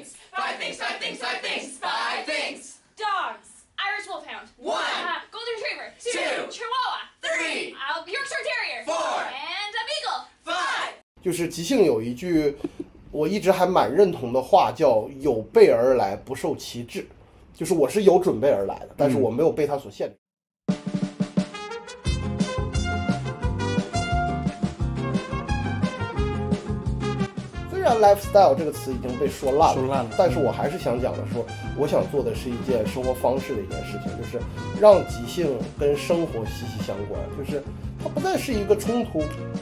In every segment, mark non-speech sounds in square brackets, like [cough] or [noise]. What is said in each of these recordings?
things. Five things, five things, five things, five things. Dogs. Irish Wolfhound. One. Uh, Golden Retriever. Two. Chihuahua. Three. Uh, Yorkshire Terrier. Four. And a Beagle. Five. 就是即兴有一句我一直还蛮认同的话，叫“有备而来，不受其制”，就是我是有准备而来的，但是我没有被它所限制。虽 lifestyle 这个词已经被说烂了，说烂了但是我还是想讲的说，我想做的是一件生活方式的一件事情，就是让即兴跟生活息息相关，就是它不再是一个冲突，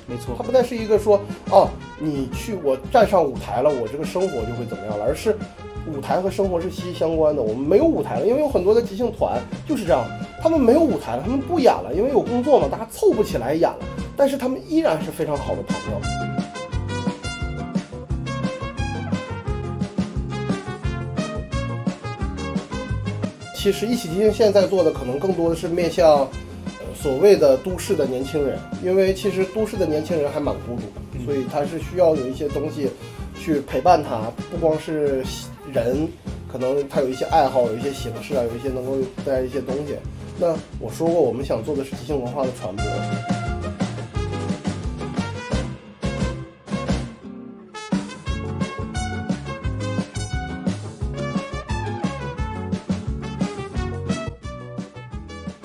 没错它，不再是一个说哦，你去我站上舞台了，我这个生活就会怎么样了，而是舞台和生活是息息相关的。我们没有舞台了，因为有很多的即兴团就是这样，他们没有舞台了，他们不演了，因为有工作嘛，大家凑不起来演了，但是他们依然是非常好的朋友。其实一起即兴现在做的可能更多的是面向呃所谓的都市的年轻人，因为其实都市的年轻人还蛮孤独的，所以他是需要有一些东西去陪伴他，不光是人，可能他有一些爱好，有一些形式啊，有一些能够带来一些东西。那我说过，我们想做的是即兴文化的传播。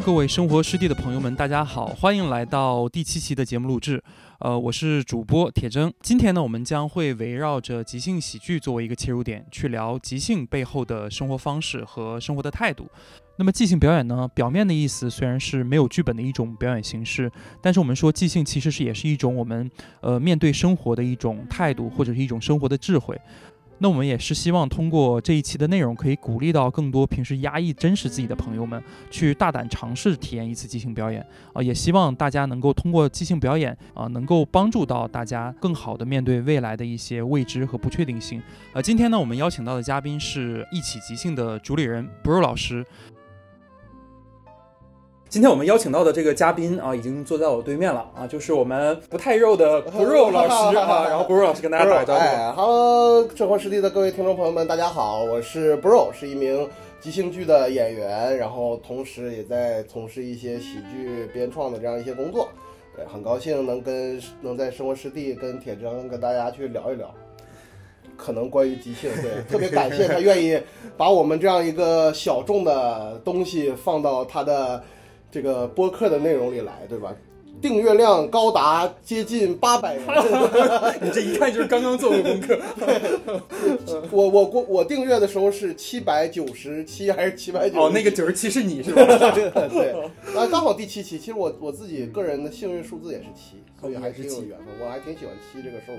各位生活湿地的朋友们，大家好，欢迎来到第七期的节目录制。呃，我是主播铁铮。今天呢，我们将会围绕着即兴喜剧作为一个切入点，去聊即兴背后的生活方式和生活的态度。那么即兴表演呢，表面的意思虽然是没有剧本的一种表演形式，但是我们说即兴其实是也是一种我们呃面对生活的一种态度，或者是一种生活的智慧。那我们也是希望通过这一期的内容，可以鼓励到更多平时压抑真实自己的朋友们，去大胆尝试体验一次即兴表演啊、也希望大家能够通过即兴表演啊、能够帮助到大家更好的面对未来的一些未知和不确定性。呃，今天呢，我们邀请到的嘉宾是一起即兴的主理人 Bro 老师。今天我们邀请到的这个嘉宾啊，已经坐在我对面了啊，就是我们不太肉的 Bro 老师啊，然后 Bro 老师跟大家打个招呼。哎，Hello，生活实地的各位听众朋友们，大家好，我是 Bro，是一名即兴剧的演员，然后同时也在从事一些喜剧编创的这样一些工作。对，很高兴能跟能在生活实地跟铁铮跟大家去聊一聊。可能关于即兴，对，特别感谢他愿意把我们这样一个小众的东西放到他的这个播客的内容里来，对吧？订阅量高达接近八百人，[laughs] 你这一看就是刚刚做过功课。[laughs] 我我我我订阅的时候是七百九十七还是七百九？哦，那个九十七是你是吧？[laughs] 对，啊，刚好第七期。其实我我自己个人的幸运数字也是七，所以还挺有缘分。我还挺喜欢七这个数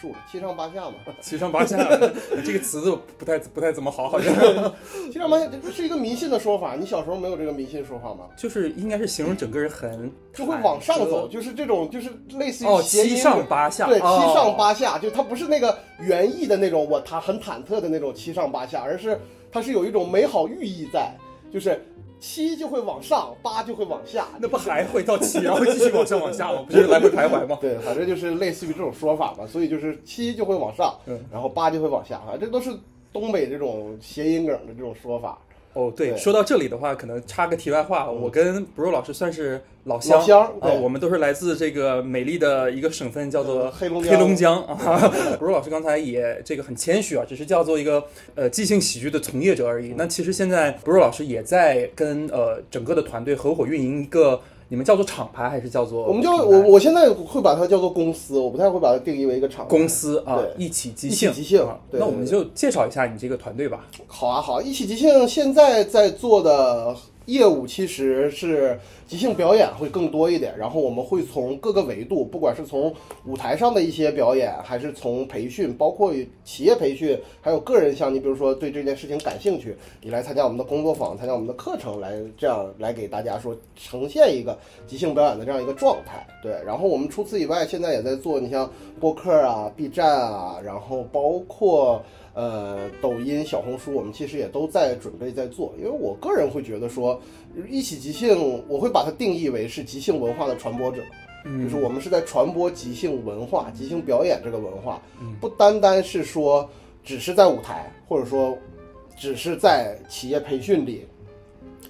数的，七上八下嘛。七上八下，[laughs] 这个词不太不太怎么好，好像 [laughs] 七上八下这是一个迷信的说法。你小时候没有这个迷信说法吗？就是应该是形容整个人很 [laughs] 就会往上走，就是这种，就是类似于哦，七上八下，对，七哦上八下，就它不是那个原意的那种我他很忐忑的那种七上八下，而是它是有一种美好寓意在，就是七就会往上，八就会往下。那不还会到七，然后继续往上往下吗？[laughs] 不是来回徘徊吗？对，反正就是类似于这种说法吧，所以就是七就会往上嗯，然后八就会往下，反正这都是东北这种谐音梗的这种说法。哦，对，对说到这里的话，可能插个题外话，我跟 Bro 老师算是老乡，老乡啊，我们都是来自这个美丽的一个省份，叫做黑龙江黑龙江啊。[laughs] Bro 老师刚才也这个很谦虚啊，只是叫做一个呃即兴喜剧的从业者而已。那其实现在 Bro 老师也在跟呃整个的团队合伙运营一个，你们叫做厂牌还是叫做我们就我我现在会把它叫做公司，我不太会把它定义为一个厂牌公司啊，一起即一起兴，即兴那我们就介绍一下你这个团队吧。好啊，好啊，一起即兴现在在做的业务其实是即兴表演会更多一点，然后我们会从各个维度，不管是从舞台上的一些表演，还是从培训，包括企业培训，还有个人像你比如说对这件事情感兴趣，你来参加我们的工作坊，参加我们的课程，来这样来给大家说呈现一个即兴表演的这样一个状态。对，然后我们除此以外，现在也在做，你像播客啊、B 站啊，然后包括。呃，抖音、小红书，我们其实也都在准备在做，因为我个人会觉得说，一起即兴，我会把它定义为是即兴文化的传播者，就是我们是在传播即兴文化、即兴表演这个文化，不单单是说只是在舞台，或者说只是在企业培训里，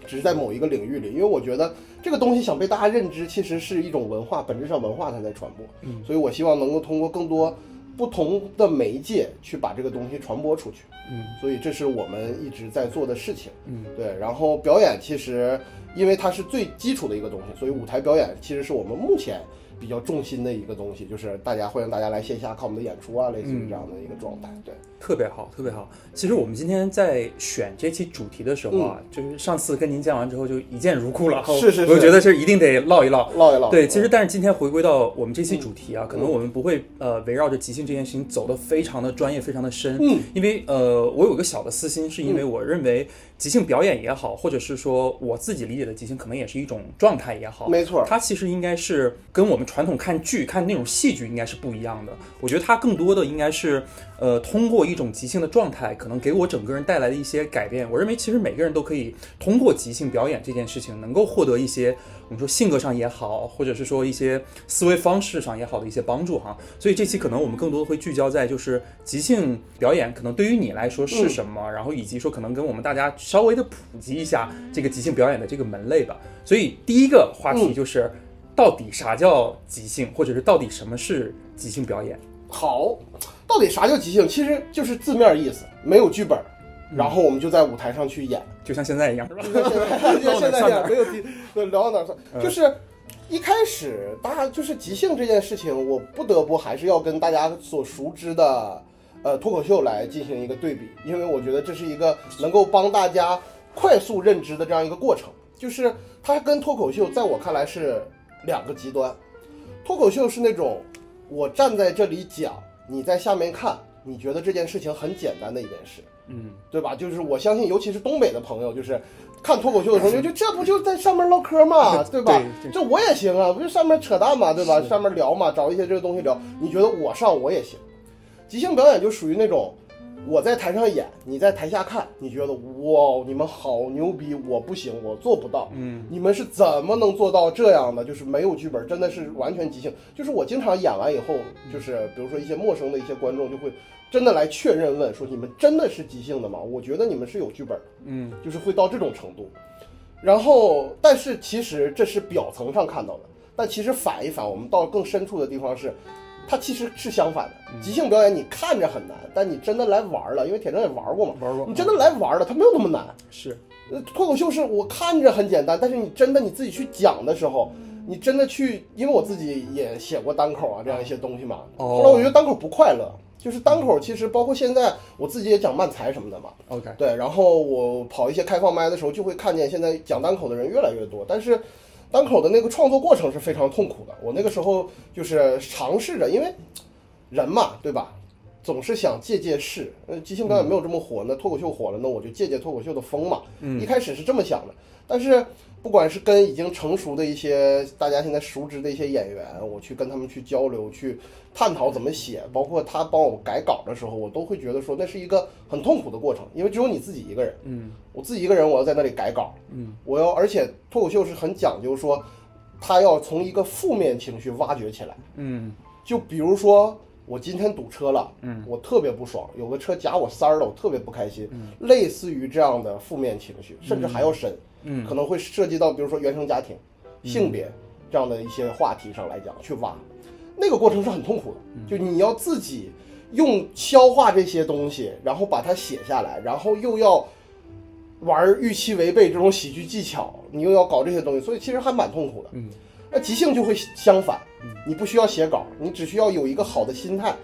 只是在某一个领域里，因为我觉得这个东西想被大家认知，其实是一种文化，本质上文化它在传播。嗯，所以我希望能够通过更多不同的媒介去把这个东西传播出去。嗯，所以这是我们一直在做的事情。嗯，对。然后表演其实因为它是最基础的一个东西，所以舞台表演其实是我们目前比较重心的一个东西，就是大家欢迎大家来线下看我们的演出啊，类似于这样的一个状态。对，特别好，特别好。其实我们今天在选这期主题的时候啊，就是上次跟您见完之后就一见如故了，嗯是是是我就觉得是一定得唠一唠。唠一唠。对，其实嗯但是今天回归到我们这期主题啊，可能嗯我们不会呃围绕着即兴这件事情走得非常的专业，非常的深。嗯，因为呃，我有个小的私心，是因为我认为即兴表演也好，或者是说我自己理解的即兴，可能也是一种状态也好。没错。它其实应该是跟我们传统看剧、看那种戏剧应该是不一样的。我觉得它更多的应该是，呃，通过一种即兴的状态，可能给我整个人带来的一些改变。我认为其实每个人都可以通过即兴表演这件事情，能够获得一些我们说性格上也好，或者是说一些思维方式上也好的一些帮助哈。所以这期可能我们更多的会聚焦在就是即兴表演可能对于你来说是什么，然后以及说可能跟我们大家稍微的普及一下这个即兴表演的这个门类吧。所以第一个话题就是，到底啥叫即兴，或者是到底什么是即兴表演？好，到底啥叫即兴？其实就是字面意思，没有剧本，然后我们就在舞台上去演。就像现在一样，是吧？就像现在这样，没有聊到哪儿算，嗯就是一开始大家就是即兴这件事情，我不得不还是要跟大家所熟知的呃脱口秀来进行一个对比，因为我觉得这是一个能够帮大家快速认知的这样一个过程。就是它跟脱口秀在我看来是两个极端，脱口秀是那种我站在这里讲，你在下面看，你觉得这件事情很简单的一件事。嗯，对吧？就是我相信，尤其是东北的朋友，就是看脱口秀的时候，就就 [laughs] 这不就在上面唠嗑嘛，对吧？对这我也行啊，不就上面扯淡嘛，对吧？上面聊嘛，找一些这个东西聊。你觉得我上我也行？即兴表演就属于那种我在台上演，你在台下看，你觉得哇，你们好牛逼，我不行，我做不到。嗯，你们是怎么能做到这样的？就是没有剧本，真的是完全即兴。就是我经常演完以后，就是比如说一些陌生的一些观众就会真的来确认问说：“你们真的是即兴的吗？”我觉得你们是有剧本的，嗯，就是会到这种程度。然后，但是其实这是表层上看到的，但其实反一反，我们到更深处的地方是，它其实是相反的。即兴表演你看着很难，但你真的来玩了，因为铁铮也玩过嘛，玩过你真的来玩了，它没有那么难。是，呃，脱口秀是我看着很简单，但是你真的你自己去讲的时候，你真的去，因为我自己也写过单口啊这样一些东西嘛。哦后来我觉得单口不快乐，就是单口其实包括现在我自己也讲慢才什么的嘛。OK，对，然后我跑一些开放麦的时候，就会看见现在讲单口的人越来越多，但是单口的那个创作过程是非常痛苦的。我那个时候就是尝试着，因为人嘛，对吧？总是想借借势，呃，即兴表演没有这么火，那脱口秀火了，那我就借借脱口秀的风嘛。嗯一开始是这么想的，但是不管是跟已经成熟的一些大家现在熟知的一些演员，我去跟他们去交流，去探讨怎么写，包括他帮我改稿的时候，我都会觉得说那是一个很痛苦的过程，因为只有你自己一个人，嗯。我自己一个人，我要在那里改稿，嗯，我要，而且脱口秀是很讲究说，他要从一个负面情绪挖掘起来，嗯。就比如说我今天堵车了，嗯，我特别不爽，有个车夹我塞儿了，我特别不开心，嗯类似于这样的负面情绪，甚至还要深，嗯可能会涉及到比如说原生家庭、性别这样的一些话题上来讲去挖，那个过程是很痛苦的，嗯。就你要自己用消化这些东西，然后把它写下来，然后又要玩预期违背这种喜剧技巧，你又要搞这些东西，所以其实还蛮痛苦的。嗯，那即兴就会相反，你不需要写稿，你只需要有一个好的心态，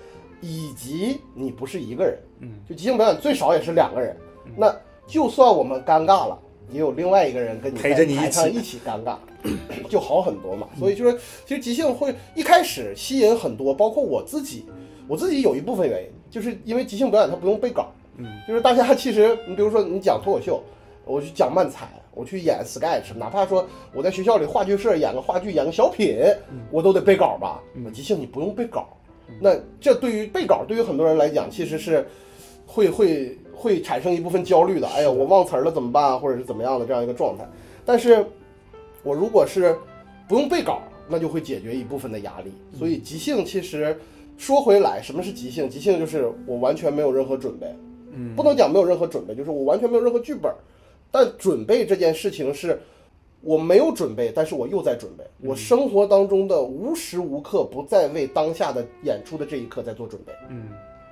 以及你不是一个人。嗯，就即兴表演最少也是两个人，那就算我们尴尬了，也有另外一个人跟你陪着你一起在台上一起。尴尬，[coughs] 就好很多嘛。所以就是，其实即兴会一开始吸引很多，包括我自己，我自己有一部分原因，就是因为即兴表演它不用背稿，嗯，就是大家其实你比如说你讲脱口秀，我去讲漫才，我去演 sketch，哪怕说我在学校里话剧社演个话剧，演个小品，我都得背稿吧。那即兴你不用背稿，那这对于背稿对于很多人来讲，其实是会会会产生一部分焦虑的。哎呀，我忘词儿了怎么办啊？或者是怎么样的这样一个状态。但是我如果是不用背稿，那就会解决一部分的压力。所以即兴其实说回来，什么是即兴？即兴就是我完全没有任何准备，嗯不能讲没有任何准备，就是我完全没有任何剧本。但准备这件事情是，我没有准备，但是我又在准备。我生活当中的无时无刻不在为当下的演出的这一刻在做准备。嗯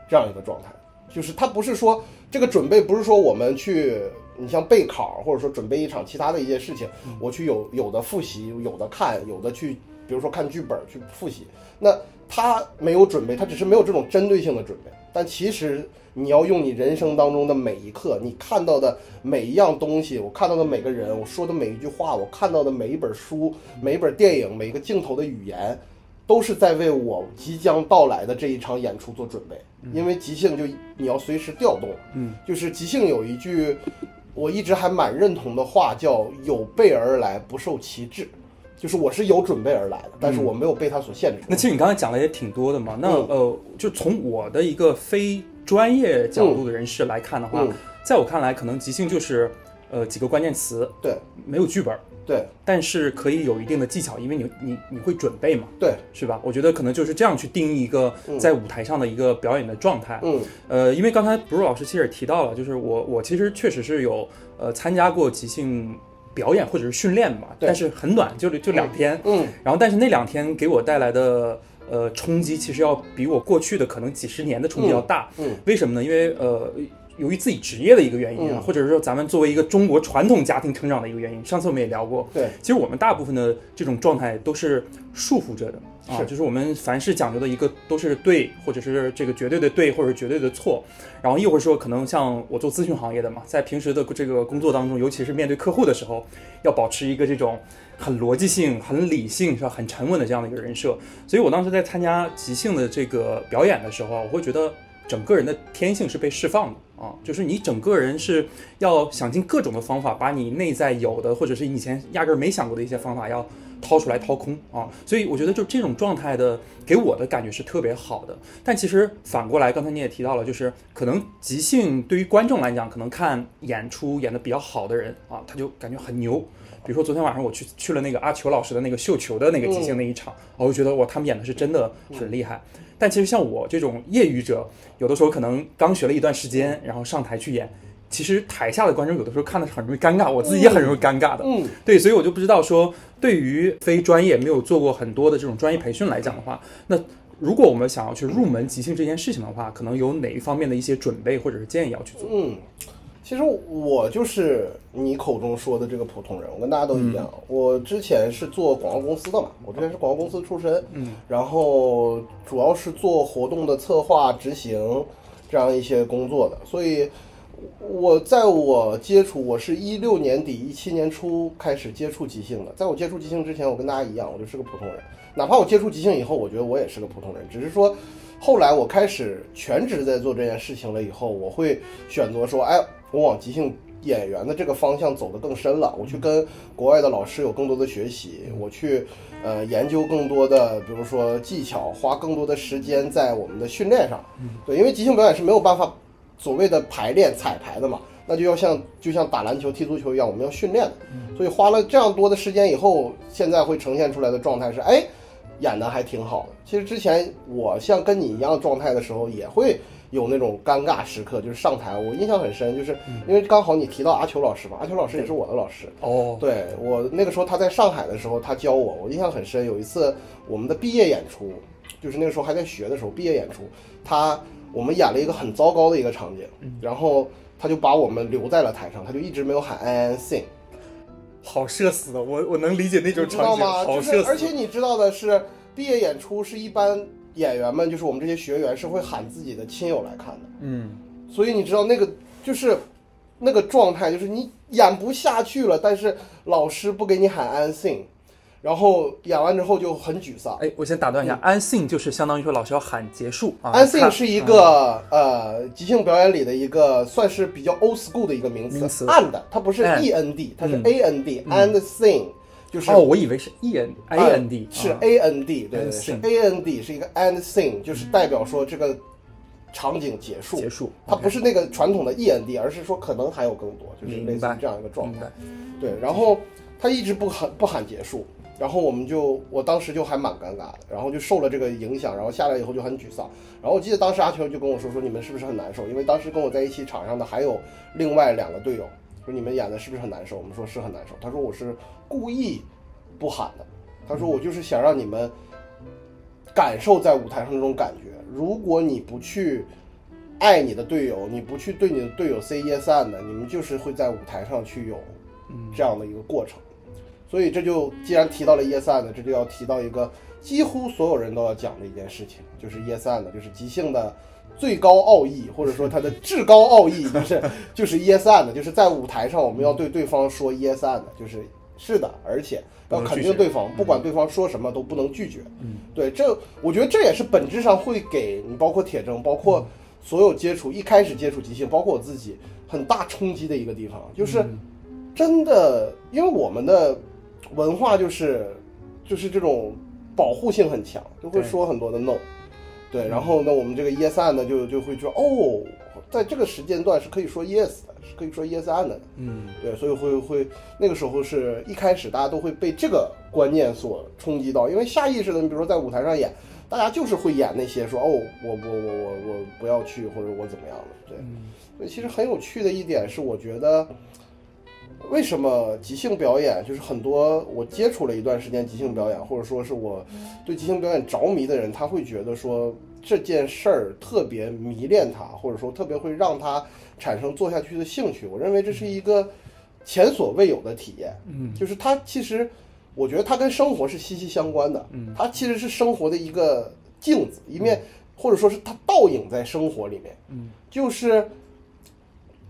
这样一个状态，就是它不是说这个准备不是说我们去，你像备考或者说准备一场其他的一些事情，我去有有的复习，有的看，有的去，比如说看剧本去复习。那他没有准备，他只是没有这种针对性的准备。但其实你要用你人生当中的每一刻，你看到的每一样东西，我看到的每个人，我说的每一句话，我看到的每一本书、每一本电影、每一个镜头的语言，都是在为我即将到来的这一场演出做准备。因为即兴就你要随时调动，嗯，就是即兴有一句我一直还蛮认同的话，叫“有备而来，不受其制”，就是我是有准备而来的，但是我没有被它所限制。那其实你刚才讲的也挺多的嘛。那、嗯。呃，就从我的一个非专业角度的人士来看的话，嗯。在我看来，可能即兴就是呃几个关键词，对。没有剧本，对但是可以有一定的技巧，因为你你你会准备嘛，对，是吧？我觉得可能就是这样去定义一个在舞台上的一个表演的状态。嗯呃，因为刚才不是老师其实也提到了，就是我我其实确实是有呃参加过即兴表演或者是训练嘛，但是很短，就就两天。嗯然后但是那两天给我带来的呃冲击，其实要比我过去的可能几十年的冲击要大。嗯嗯为什么呢？因为呃。由于自己职业的一个原因啊，嗯。或者是说咱们作为一个中国传统家庭成长的一个原因，上次我们也聊过，对，其实我们大部分的这种状态都是束缚着的啊，是。就是我们凡是讲究的一个都是对，或者是这个绝对的对，或者绝对的错。然后一会儿说，可能像我做咨询行业的嘛，在平时的这个工作当中，尤其是面对客户的时候，要保持一个这种很逻辑性、很理性、是吧，很沉稳的这样的一个人设。所以我当时在参加即兴的这个表演的时候啊，我会觉得整个人的天性是被释放的啊，就是你整个人是要想尽各种的方法，把你内在有的，或者是以前压根儿没想过的一些方法，要掏出来掏空啊。所以我觉得就这种状态的，给我的感觉是特别好的。但其实反过来，刚才你也提到了，就是可能即兴对于观众来讲，可能看演出演的比较好的人啊，他就感觉很牛。比如说昨天晚上我去去了那个阿球老师的那个绣球的那个即兴那一场，我就觉得哇，他们演的是真的很厉害。但其实像我这种业余者，有的时候可能刚学了一段时间，然后上台去演，其实台下的观众有的时候看的是很容易尴尬，我自己也很容易尴尬的。嗯对，所以我就不知道说，对于非专业没有做过很多的这种专业培训来讲的话，那如果我们想要去入门即兴这件事情的话，可能有哪一方面的一些准备或者是建议要去做？嗯，其实我就是你口中说的这个普通人，我跟大家都一样。我之前是做广告公司的嘛，我之前是广告公司出身，嗯，然后主要是做活动的策划、执行这样一些工作的，所以。我在我接触，我是一六年底一七年初开始接触即兴的。在我接触即兴之前，我跟大家一样，我就是个普通人。哪怕我接触即兴以后，我觉得我也是个普通人，只是说后来我开始全职在做这件事情了以后，我会选择说，哎，我往即兴演员的这个方向走得更深了，我去跟国外的老师有更多的学习，我去呃研究更多的，比如说技巧，花更多的时间在我们的训练上。对，因为即兴表演是没有办法所谓的排练彩排的嘛，那就要像就像打篮球、踢足球一样，我们要训练的。所以花了这样多的时间以后，现在会呈现出来的状态是，哎，演的还挺好的。其实之前我像跟你一样状态的时候，也会有那种尴尬时刻，就是上台，我印象很深，就是因为刚好你提到阿球老师嘛，阿球老师也是我的老师。哦，对我那个时候他在上海的时候，他教我，我印象很深。有一次我们的毕业演出，就是那个时候还在学的时候，毕业演出，他我们演了一个很糟糕的一个场景，然后他就把我们留在了台上，他就一直没有喊 I N sing，[laughs] 好社死的，我我能理解那种你知道吗？好社死。就是而且你知道的是，毕业演出是一般演员们，就是我们这些学员是会喊自己的亲友来看的。嗯，所以你知道那个就是那个状态，就是你演不下去了，但是老师不给你喊安静，然后演完之后就很沮丧。哎，我先打断一下，安静就是相当于说老师要喊结束啊。安静看。是一个、呃即兴表演里的一个算是比较 old school 的一个名词，and 它不是 and e n d，它是嗯。A n d，and sing 就是哦，我以为是 e n a n d 是啊 A N D，对对对，是 A N D 是一个 and sing，就是代表说这个场景结束，结束它不是那个传统的 E N D，而是说可能还有更多，就是类似于这样一个状态。对，然后他一直不喊不喊结束，然后我们就我当时就还蛮尴尬的，然后就受了这个影响，然后下来以后就很沮丧。然后我记得当时阿球就跟我说说你们是不是很难受？因为当时跟我在一起场上的还有另外两个队友，说你们演的是不是很难受？我们说是很难受。他说我是故意不喊的，他说我就是想让你们感受在舞台上那种感觉。如果你不去爱你的队友，你不去对你的队友 say yes and，你们就是会在舞台上去有这样的一个过程。所以这就既然提到了 yes and，这就要提到一个几乎所有人都要讲的一件事情，就是 yes and，就是即兴的最高奥义，或者说它的至高奥义，[laughs] 就是就是 yes and，就是在舞台上我们要对对方说 yes and，就是是的，而且要肯定对方，不管对方说什么都不能拒绝。嗯，对，这我觉得这也是本质上会给你，包括铁铮，包括所有接触一开始接触即兴，包括我自己很大冲击的一个地方，就是真的，因为我们的文化就是就是这种保护性很强，就会说很多的 no。对，然后呢，我们这个 yes and 呢，就就会说哦，在这个时间段是可以说 yes 的，是可以说 yes and 的。嗯对，所以会会那个时候是一开始大家都会被这个观念所冲击到，因为下意识的，你比如说在舞台上演，大家就是会演那些说哦，我我我我我我不要去，或者我怎么样的。对，嗯所以其实很有趣的一点是，我觉得为什么即兴表演，就是很多我接触了一段时间即兴表演，或者说是我对即兴表演着迷的人，他会觉得说这件事儿特别迷恋他，或者说特别会让他产生做下去的兴趣。我认为这是一个前所未有的体验。嗯就是它其实，我觉得它跟生活是息息相关的。嗯它其实是生活的一个镜子，一面或者说是它倒影在生活里面。嗯，就是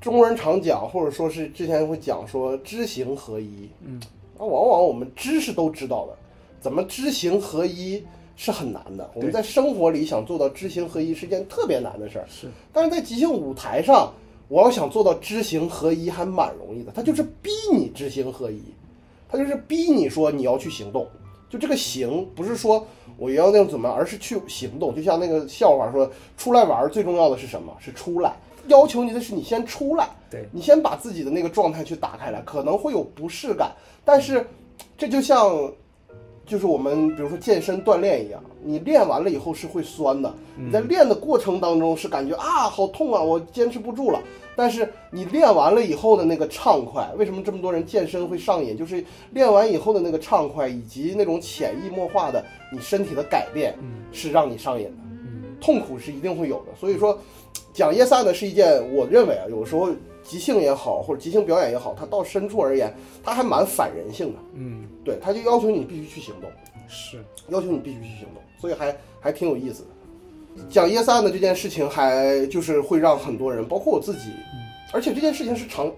中国人常讲，或者说是之前会讲说知行合一。嗯，那，往往我们知识都知道的，怎么知行合一是很难的。我们在生活里想做到知行合一是件特别难的事儿。是但是在即兴舞台上，我要想做到知行合一还蛮容易的，他就是逼你知行合一，他就是逼你说你要去行动。就这个行不是说我要那样怎么样，而是去行动。就像那个笑话说，出来玩儿最重要的是什么？是出来。要求你的是你先出来，对你先把自己的那个状态去打开来，可能会有不适感，但是这就像就是我们比如说健身锻炼一样，你练完了以后是会酸的，你在练的过程当中是感觉啊好痛啊，我坚持不住了。但是你练完了以后的那个畅快，为什么这么多人健身会上瘾？就是练完以后的那个畅快，以及那种潜移默化的你身体的改变，是让你上瘾的。嗯痛苦是一定会有的。所以说，讲耶萨呢是一件，我认为啊，有时候即兴也好，或者即兴表演也好，它到深处而言，它还蛮反人性的。嗯。对，它就要求你必须去行动，是。要求你必须去行动，所以还还挺有意思的。讲耶萨的这件事情，还就是会让很多人，包括我自己，而且这件事情是常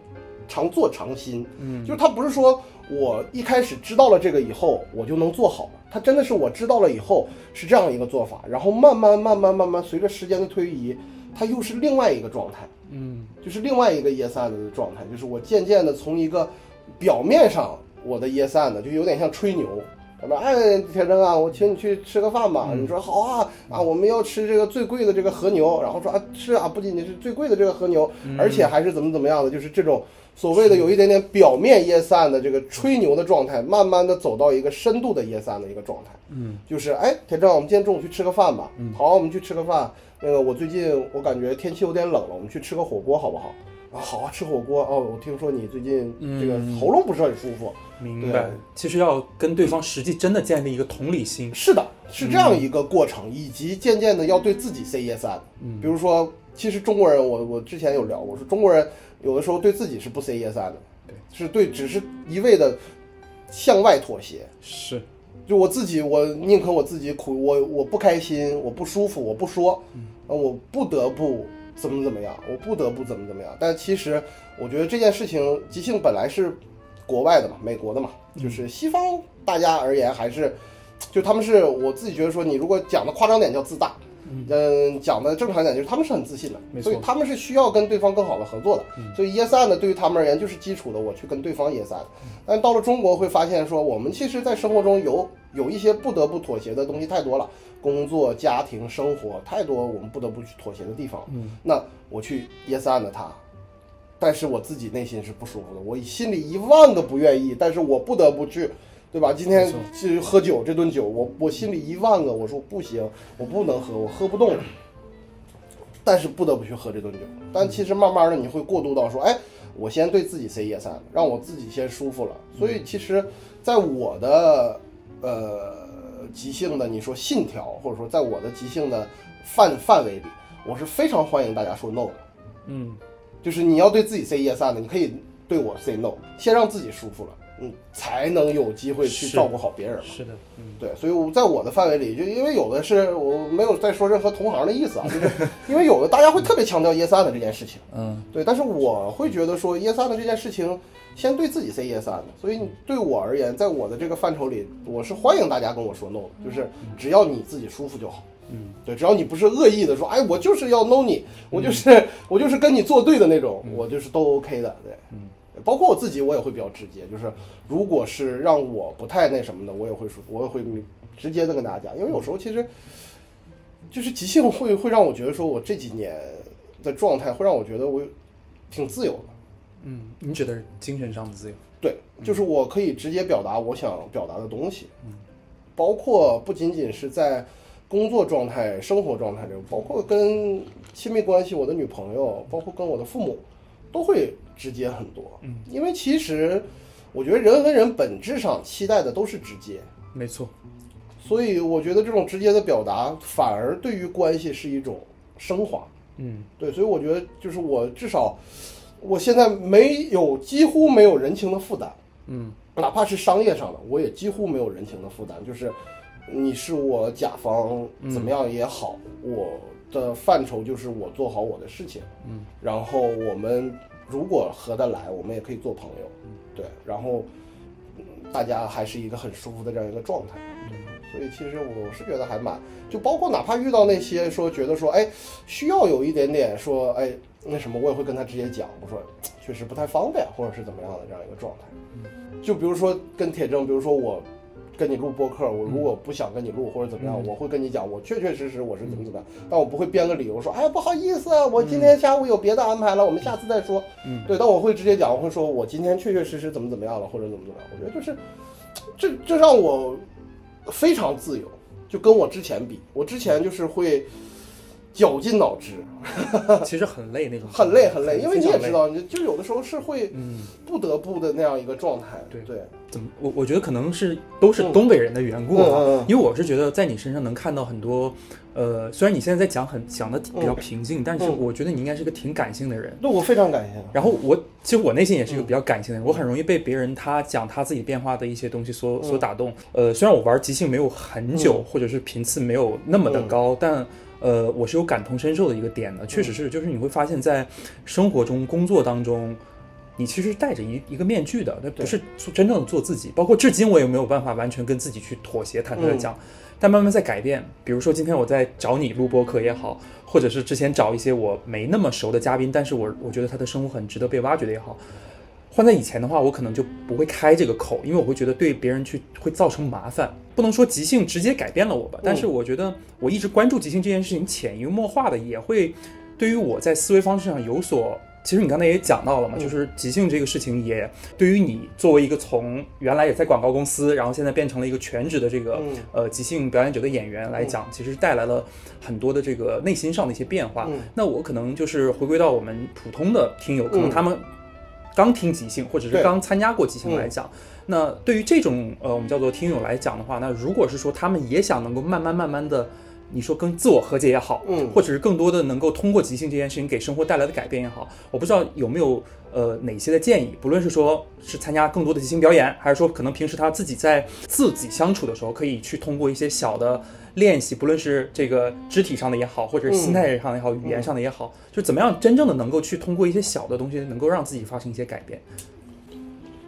常做常新，嗯。就是它不是说我一开始知道了这个以后我就能做好了，它真的是我知道了以后是这样一个做法，然后慢慢慢慢慢慢随着时间的推移，它又是另外一个状态，嗯就是另外一个 yes and 的状态，就是我渐渐的从一个表面上我的 yes and 就有点像吹牛。什么？哎，铁铮啊，我请你去吃个饭吧。嗯你说好啊啊，我们要吃这个最贵的这个和牛。然后说啊，是啊，不仅仅是最贵的这个和牛，嗯而且还是怎么怎么样的，就是这种所谓的有一点点表面 yes and 的这个吹牛的状态，慢慢的走到一个深度的 yes and 的一个状态。嗯就是哎，铁铮，我们今天中午去吃个饭吧。嗯好，我们去吃个饭。那个我最近我感觉天气有点冷了，我们去吃个火锅好不好？啊，好啊，吃火锅。哦，我听说你最近这个嗯喉咙不是很舒服。明白。其实要跟对方实际真的建立一个同理心。是的，是这样一个过程，以及渐渐的要对自己 say yes and。嗯比如说，其实中国人，我我之前有聊过，说中国人有的时候对自己是不 say yes 的，对，是对，只是一味的向外妥协。是就我自己，我宁可我自己苦，我我不开心，我不舒服，我不说，啊，我不得不怎么怎么样，我不得不怎么怎么样。但其实我觉得这件事情，即兴本来是国外的嘛，美国的嘛，就是西方大家而言还是，就他们是我自己觉得说，你如果讲的夸张点叫自大，嗯，讲的正常点就是他们是很自信的所以他们是需要跟对方更好的合作的。所以 yes and 对于他们而言就是基础的，我去跟对方 yes and。但到了中国会发现说，我们其实在生活中有有一些不得不妥协的东西太多了，工作、家庭、生活太多我们不得不去妥协的地方。嗯，那我去 yes and 他，但是我自己内心是不舒服的，我心里一万个不愿意，但是我不得不去对吧？今天去喝酒这顿酒，我我心里一万个我说不行，我不能喝，我喝不动，但是不得不去喝这顿酒。但其实慢慢的你会过渡到说，哎，我先对自己 say yes 让我自己先舒服了。所以其实，在我的呃即兴的你说信条，或者说在我的即兴的范范围里，我是非常欢迎大家说 no 的。嗯，就是你要对自己 say yes and，你可以对我 say no，先让自己舒服了，嗯，才能有机会去照顾好别人嘛。是的，嗯，对，所以我在我的范围里，就因为有的是我没有在说任何同行的意思啊，就是 [laughs] 因为有的大家会特别强调 yes and 这件事情，嗯，对，但是我会觉得说 yes and 这件事情，先对自己 say yes and，所以对我而言，在我的这个范畴里，我是欢迎大家跟我说 no 的，就是只要你自己舒服就好。嗯，对，只要你不是恶意的说，哎，我就是要 no 你，我就是、我就是跟你作对的那种，我就是都 OK 的，对，嗯，包括我自己，我也会比较直接，就是如果是让我不太那什么的，我也会说，我也会直接的跟大家讲，因为有时候其实就是即兴会会让我觉得说我这几年的状态会让我觉得我挺自由的，嗯，你指的是精神上的自由，对，就是我可以直接表达我想表达的东西，嗯包括不仅仅是在工作状态、生活状态中，包括跟亲密关系，我的女朋友，包括跟我的父母，都会直接很多。嗯，因为其实我觉得人和人本质上期待的都是直接，没错，所以我觉得这种直接的表达反而对于关系是一种升华。嗯对，所以我觉得就是我至少我现在没有几乎没有人情的负担。嗯哪怕是商业上的，我也几乎没有人情的负担。就是你是我甲方怎么样也好，我的范畴就是我做好我的事情，嗯，然后我们如果合得来，我们也可以做朋友，对，然后嗯大家还是一个很舒服的这样一个状态。所以其实我是觉得还蛮，就包括哪怕遇到那些说觉得说，哎，需要有一点点说，哎，那什么，我也会跟他直接讲，我说 [tsk] 确实不太方便，或者是怎么样的这样一个状态。就比如说跟铁铮，比如说我跟你录播客，我如果不想跟你录或者怎么样，嗯。我会跟你讲，我确确实实我是怎么怎么样，但我不会编个理由说，哎呀不好意思啊，我今天下午有别的安排了，我们下次再说。嗯，对，但我会直接讲，我会说我今天确确实实怎么怎么样了，或者怎么怎么样。我觉得就是这这让我非常自由，就跟我之前比，我之前就是会绞尽脑汁，[laughs] 其实很累那种，很累很累，因为你也知，道，你就有的时候是会嗯，不得不的那样一个状态。对。对，怎么我我觉得可能是都是东北人的缘故啊，嗯嗯嗯。因为我是觉得在你身上能看到很多，呃，虽然你现在在讲很讲的比较平静，但是嗯。我觉得你应该是个挺感性的人。那我非常感性。然后我其实我内心也是一个嗯。比较感性的人，我很容易被别人他讲他自己变化的一些东西所嗯。所打动。呃，虽然我玩即兴没有很久，嗯。或者是频次没有那么的高，但呃，我是有感同身受的一个点的。确嗯实是，就是你会发现在生活中、工作当中。你其实是戴着一一个面具的，那不是做真正的做自己。包括至今我也没有办法完全跟自己去妥协，坦率的嗯讲，但慢慢在改变。比如说今天我在找你录播客也好，或者是之前找一些我没那么熟的嘉宾，但是我我觉得他的生活很值得被挖掘的也好。换在以前的话，我可能就不会开这个口，因为我会觉得对别人去会造成麻烦。不能说即兴直接改变了我吧，但是我觉得我一直关注即兴这件事情，潜移默化的也会对于我在思维方式上有所。其实你刚才也讲到了嘛，嗯就是即兴这个事情也对于你作为一个从原来也在广告公司，然后现在变成了一个全职的这个、嗯呃即兴表演者的演员来讲，其实带来了很多的这个内心上的一些变化。嗯那我可能就是回归到我们普通的听友，可能嗯他们刚听即兴或者是刚参加过即兴来讲，那对于这种呃我们叫做听友来讲的话，那如果是说他们也想能够慢慢慢慢的。你说跟自我和解也好，嗯或者是更多的能够通过即兴这件事情给生活带来的改变也好，我不知道有没有呃哪些的建议，不论是说是参加更多的即兴表演，还是说可能平时他自己在自己相处的时候，可以去通过一些小的练习，不论是这个肢体上的也好，或者是心态上的也好，语言上的也好，就怎么样真正的能够去通过一些小的东西，能够让自己发生一些改变。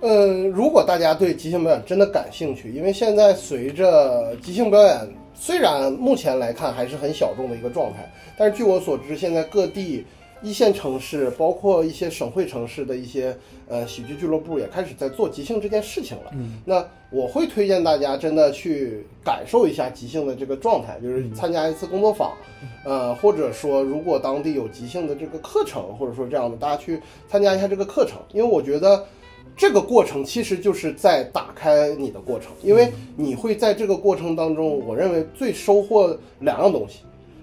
嗯，如果大家对即兴表演真的感兴趣，因为现在随着即兴表演虽然目前来看还是很小众的一个状态，但是据我所知，现在各地一线城市，包括一些省会城市的一些呃喜剧俱乐部也开始在做即兴这件事情了。嗯，那我会推荐大家真的去感受一下即兴的这个状态，就是参加一次工作坊，呃，或者说如果当地有即兴的这个课程，或者说这样的，大家去参加一下这个课程，因为我觉得。这个过程其实就是在打开你的过程，因为你会在这个过程当中，我认为最收获两样东西，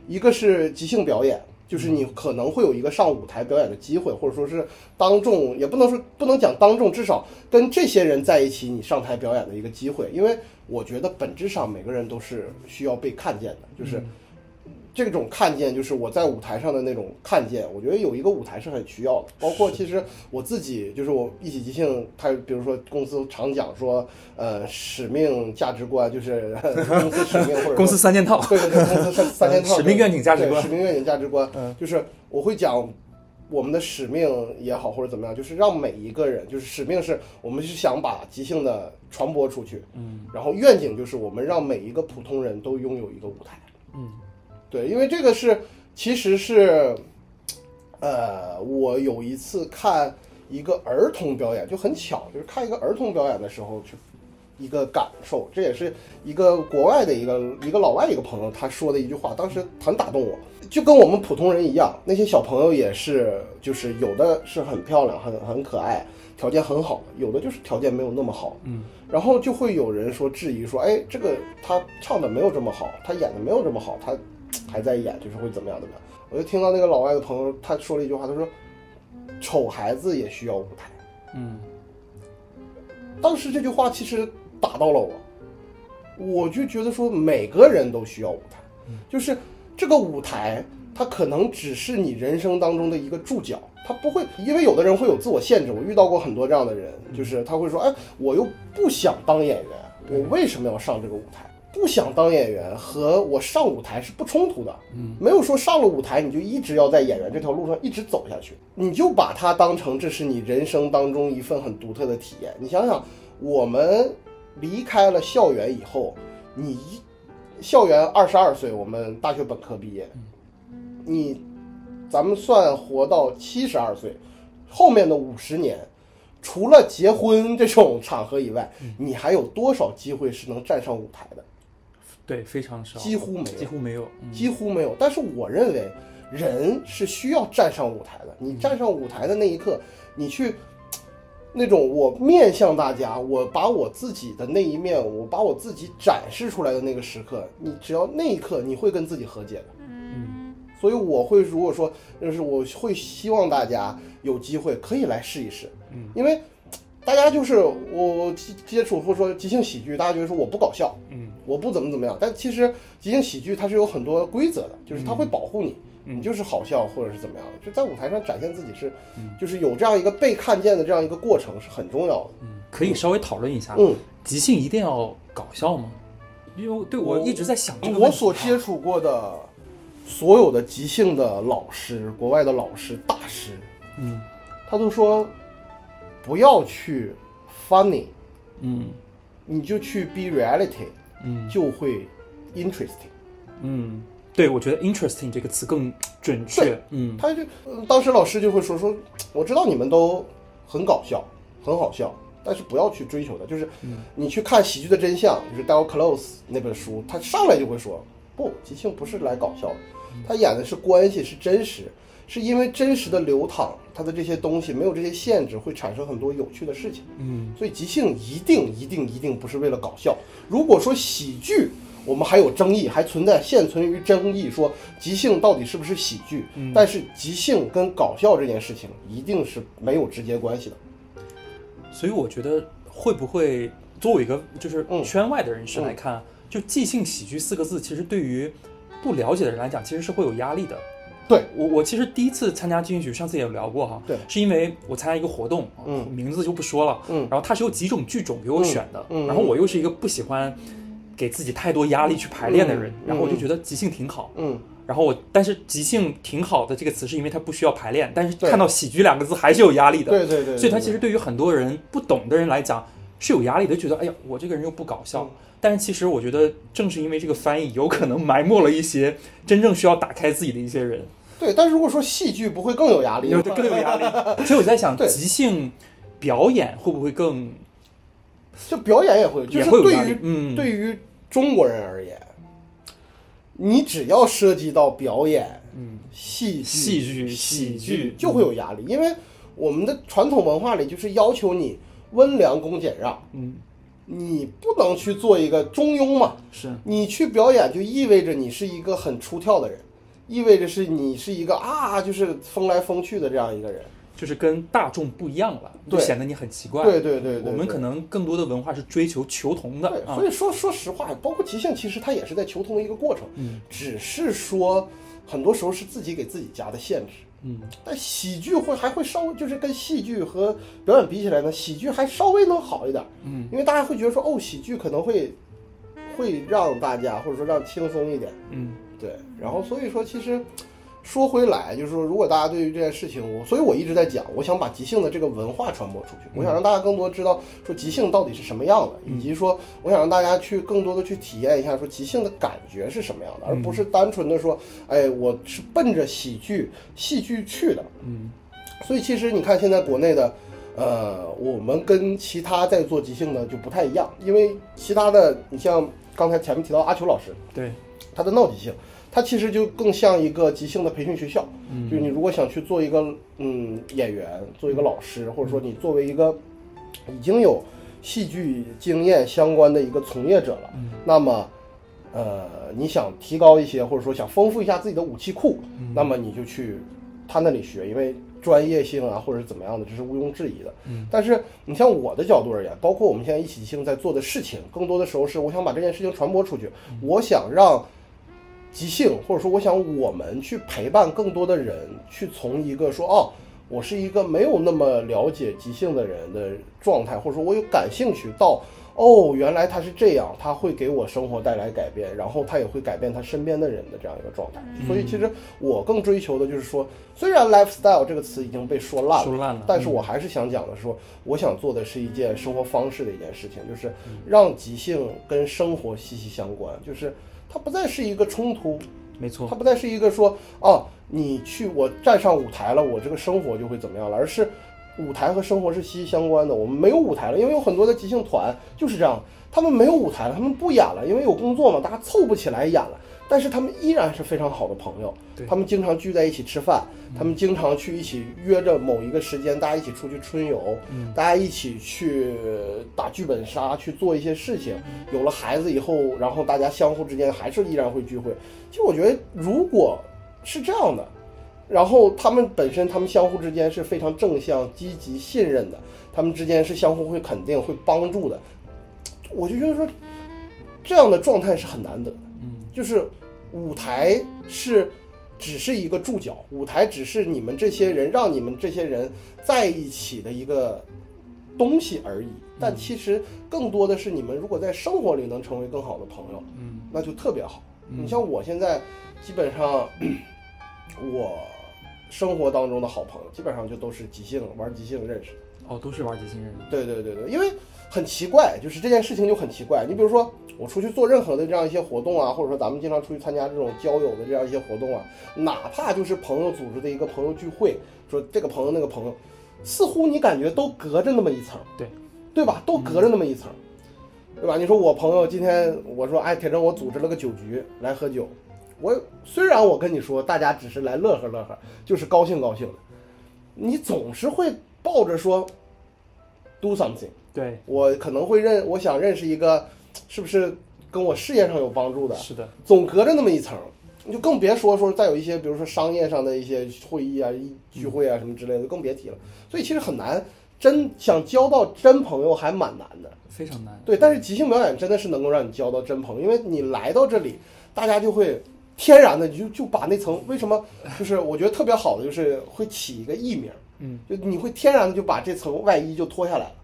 一个是即兴表演，就是你可能会有一个上舞台表演的机会，或者说是当众，也不能说不能讲当众，至少跟这些人在一起，你上台表演的一个机会。因为我觉得本质上每个人都是需要被看见的，就是。这种看见就是我在舞台上的那种看见，我觉得有一个舞台是很需要的。包括其实我自己，就是我一起即兴，他比如说公司常讲说，呃，使命价值观就是 [laughs] 公司使命或者公司三件套，对对对，公司三三件套，使命愿景价值观使命愿景价值观，嗯就是我会讲我们的使命也好或者怎么样，就是让每一个人，就是使命是我们是想把即兴的传播出去，嗯然后愿景就是我们让每一个普通人都拥有一个舞台。嗯，对，因为这个是其实是，呃，我有一次看一个儿童表演，就很巧，就是看一个儿童表演的时候去一个感受，这也是一个国外的一个一个老外一个朋友他说的一句话，当时很打动我。就跟我们普通人一样，那些小朋友也是，就是有的是很漂亮、很很可爱，条件很好，有的就是条件没有那么好，嗯，然后就会有人说质疑说，哎，这个他唱的没有这么好，他演的没有这么好，他 [tsk] 还在演，就是会怎么样怎么样。我就听到那个老外的朋友他说了一句话，他说，丑孩子也需要舞台。嗯当时这句话其实打到了我，我就觉得说每个人都需要舞台，就是这个舞台，它可能只是你人生当中的一个注脚，它不会，因为有的人会有自我限制，我遇到过很多这样的人，就是他会说，哎，我又不想当演员，我为什么要上这个舞台？不想当演员和我上舞台是不冲突的，嗯，没有说上了舞台你就一直要在演员这条路上一直走下去，你就把它当成这是你人生当中一份很独特的体验。你想想，我们离开了校园以后，你校园二十二岁，我们大学本科毕业，你咱们算活到七十二岁，后面的五十年。除了结婚这种场合以外，你还有多少机会是能站上舞台的？对，非常少，几乎没有几乎没有，嗯几乎没有。但是我认为，人是需要站上舞台的。你站上舞台的那一刻，你去那种我面向大家，我把我自己的那一面，我把我自己展示出来的那个时刻，你只要那一刻，你会跟自己和解的。嗯，所以我会如果说，就是我会希望大家有机会可以来试一试，嗯，因为大家就是我接接触或者说即兴喜剧，大家觉得说我不搞笑，嗯我不怎么怎么样，但其实即兴喜剧它是有很多规则的，就是它会保护你，嗯。你就是好笑或者是怎么样，就在舞台上展现自己是，嗯。就是有这样一个被看见的这样一个过程是很重要的。嗯，可以稍微讨论一下，嗯，即兴一定要搞笑吗？因为对我一直在想我所接触过的所有的即兴的老师，国外的老师大师，嗯。他都说不要去 funny，嗯。你就去 be reality，嗯。就会 interesting。嗯，对，我觉得 interesting 这个词更准确，嗯。他就、呃当时老师就会说说，我知道你们都很搞笑，很好笑，但是不要去追求的。就是你去看《喜剧的真相》，就是 Dale Close 那本书，他上来就会说，不，即兴不是来搞笑的，他演的是关系，是真实，是因为真实的流淌，它的这些东西没有这些限制，会产生很多有趣的事情。嗯所以即兴一定一定一定不是为了搞笑。如果说喜剧，我们还有争议，还存在现存于争议，说即兴到底是不是喜剧？嗯但是即兴跟搞笑这件事情一定是没有直接关系的。所以我觉得会不会作为一个就是嗯圈外的人士来看，就即兴喜剧四个字，其实对于不了解的人来讲，其实是会有压力的。对。我，我其实第一次参加即兴上次也有聊过哈，对。是因为我参加一个活动，嗯名字就不说了，嗯。然后它是有几种剧种给我选的，嗯嗯。然后我又是一个不喜欢给自己太多压力去排练的人，嗯然后我就觉得即兴挺好，嗯，然后我但是即兴挺好的这个词是因为它不需要排练，但是看到喜剧两个字还是有压力的，对对对。所以它其实对。对于很多人不懂的人来讲是有压力的，觉得哎呀，我这个人又不搞笑。嗯但是其实我觉得，正是因为这个翻译，有可能埋没了一些真正需要打开自己的一些人，对，但是如果说戏剧不会更有压力吗？有更有压力。所以我在想，[laughs] 即兴表演会不会更就表演也会，就是对于？嗯，对于中国人而言，你只要涉及到表演、嗯戏剧、戏剧喜喜剧就会有压力，因为我们的传统文化里就是要求你温良恭俭让，嗯，你不能去做一个中庸嘛。是，你去表演就意味着你是一个很出挑的人，意味着是你是一个啊，就是风来风去的这样一个人。就是跟大众不一样了，就对显得你很奇怪。对对对对，我们可能更多的文化是追求求同的所。以说说实话，包括即兴，其实它也是在求同的一个过程，嗯只是说很多时候是自己给自己加的限制。嗯，但喜剧会还会稍微就是跟戏剧和表演比起来呢，喜剧还稍微能好一点。嗯，因为大家会觉得说，哦，喜剧可能会会让大家或者说让轻松一点。嗯对，然后所以说其实说回来，就是说如果大家对于这件事情，我所以我一直在讲，我想把即兴的这个文化传播出去，我想让大家更多知道说即兴到底是什么样的，以及说我想让大家去更多的去体验一下说即兴的感觉是什么样的，而不是单纯的说，哎，我是奔着喜剧戏剧去的。嗯所以其实你看现在国内的。呃，我们跟其他在做即兴的就不太一样，因为其他的，你像刚才前面提到阿秋老师，对，他的闹即兴，它其实就更像一个即兴的培训学校。嗯就是你如果想去做一个嗯演员，做一个老师，或者说你作为一个已经有戏剧经验相关的一个从业者了，嗯那么呃你想提高一些，或者说想丰富一下自己的武器库，嗯那么你就去他那里学，因为专业性啊或者是怎么样的，这是毋庸置疑的。嗯但是你像我的角度而言，包括我们现在一起即兴在做的事情，更多的时候是我想把这件事情传播出去，我想让。即兴，或者说我想我们去陪伴更多的人，去从一个说哦，我是一个没有那么了解即兴的人的状态，或者说我有感兴趣到哦，原来他是这样，他会给我生活带来改变，然后他也会改变他身边的人的这样一个状态。所以其实我更追求的就是说，虽然 lifestyle 这个词已经被说烂了，说烂了但是我还是想讲的是说，我想做的是一件生活方式的一件事情，就是让即兴跟生活息息相关，就是它不再是一个冲突，没错它，不再是一个说哦，你去我站上舞台了，我这个生活就会怎么样了，而是舞台和生活是息息相关的。我们没有舞台了，因为有很多的即兴团就是这样，他们没有舞台了，他们不演了，因为有工作嘛，大家凑不起来演了。但是他们依然是非常好的朋友，他们经常聚在一起吃饭，他们经常去一起约着某一个时间，大家一起出去春游，大家一起去打剧本杀，去做一些事情。有了孩子以后，然后大家相互之间还是依然会聚会。其实我觉得，如果是这样的，然后他们本身他们相互之间是非常正向、积极、信任的，他们之间是相互会肯定、会帮助的。我就觉得说，这样的状态是很难得的。嗯，就是舞台是只是一个注脚，舞台只是你们这些人让你们这些人在一起的一个东西而已。但其实更多的是你们如果在生活里能成为更好的朋友，嗯，那就特别好。嗯你像我现在基本上，我生活当中的好朋友基本上就都是即兴玩即兴认识的。哦，都是玩即兴认识，对对对对，因为很奇怪，就是这件事情就很奇怪。你比如说，我出去做任何的这样一些活动啊，或者说咱们经常出去参加这种交友的这样一些活动啊，哪怕就是朋友组织的一个朋友聚会，说这个朋友那个朋友，似乎你感觉都隔着那么一层，对对吧？都隔着那么一层，对吧？你说我朋友今天我说，哎，铁铮，我组织了个酒局来喝酒，我虽然我跟你说大家只是来乐呵乐呵，就是高兴高兴的，你总是会抱着说 do something。对，我可能会认，我想认识一个，是不是跟我事业上有帮助的，是的，总隔着那么一层，你就更别说说再有一些，比如说商业上的一些会议啊、聚会啊什么之类的，更别提了。所以其实很难，真想交到真朋友还蛮难的。非常难。对，但是即兴表演真的是能够让你交到真朋友，因为你来到这里，大家就会天然的你就就把那层为什么就是我觉得特别好的就是会起一个艺名，嗯，就你会天然的就把这层外衣就脱下来了。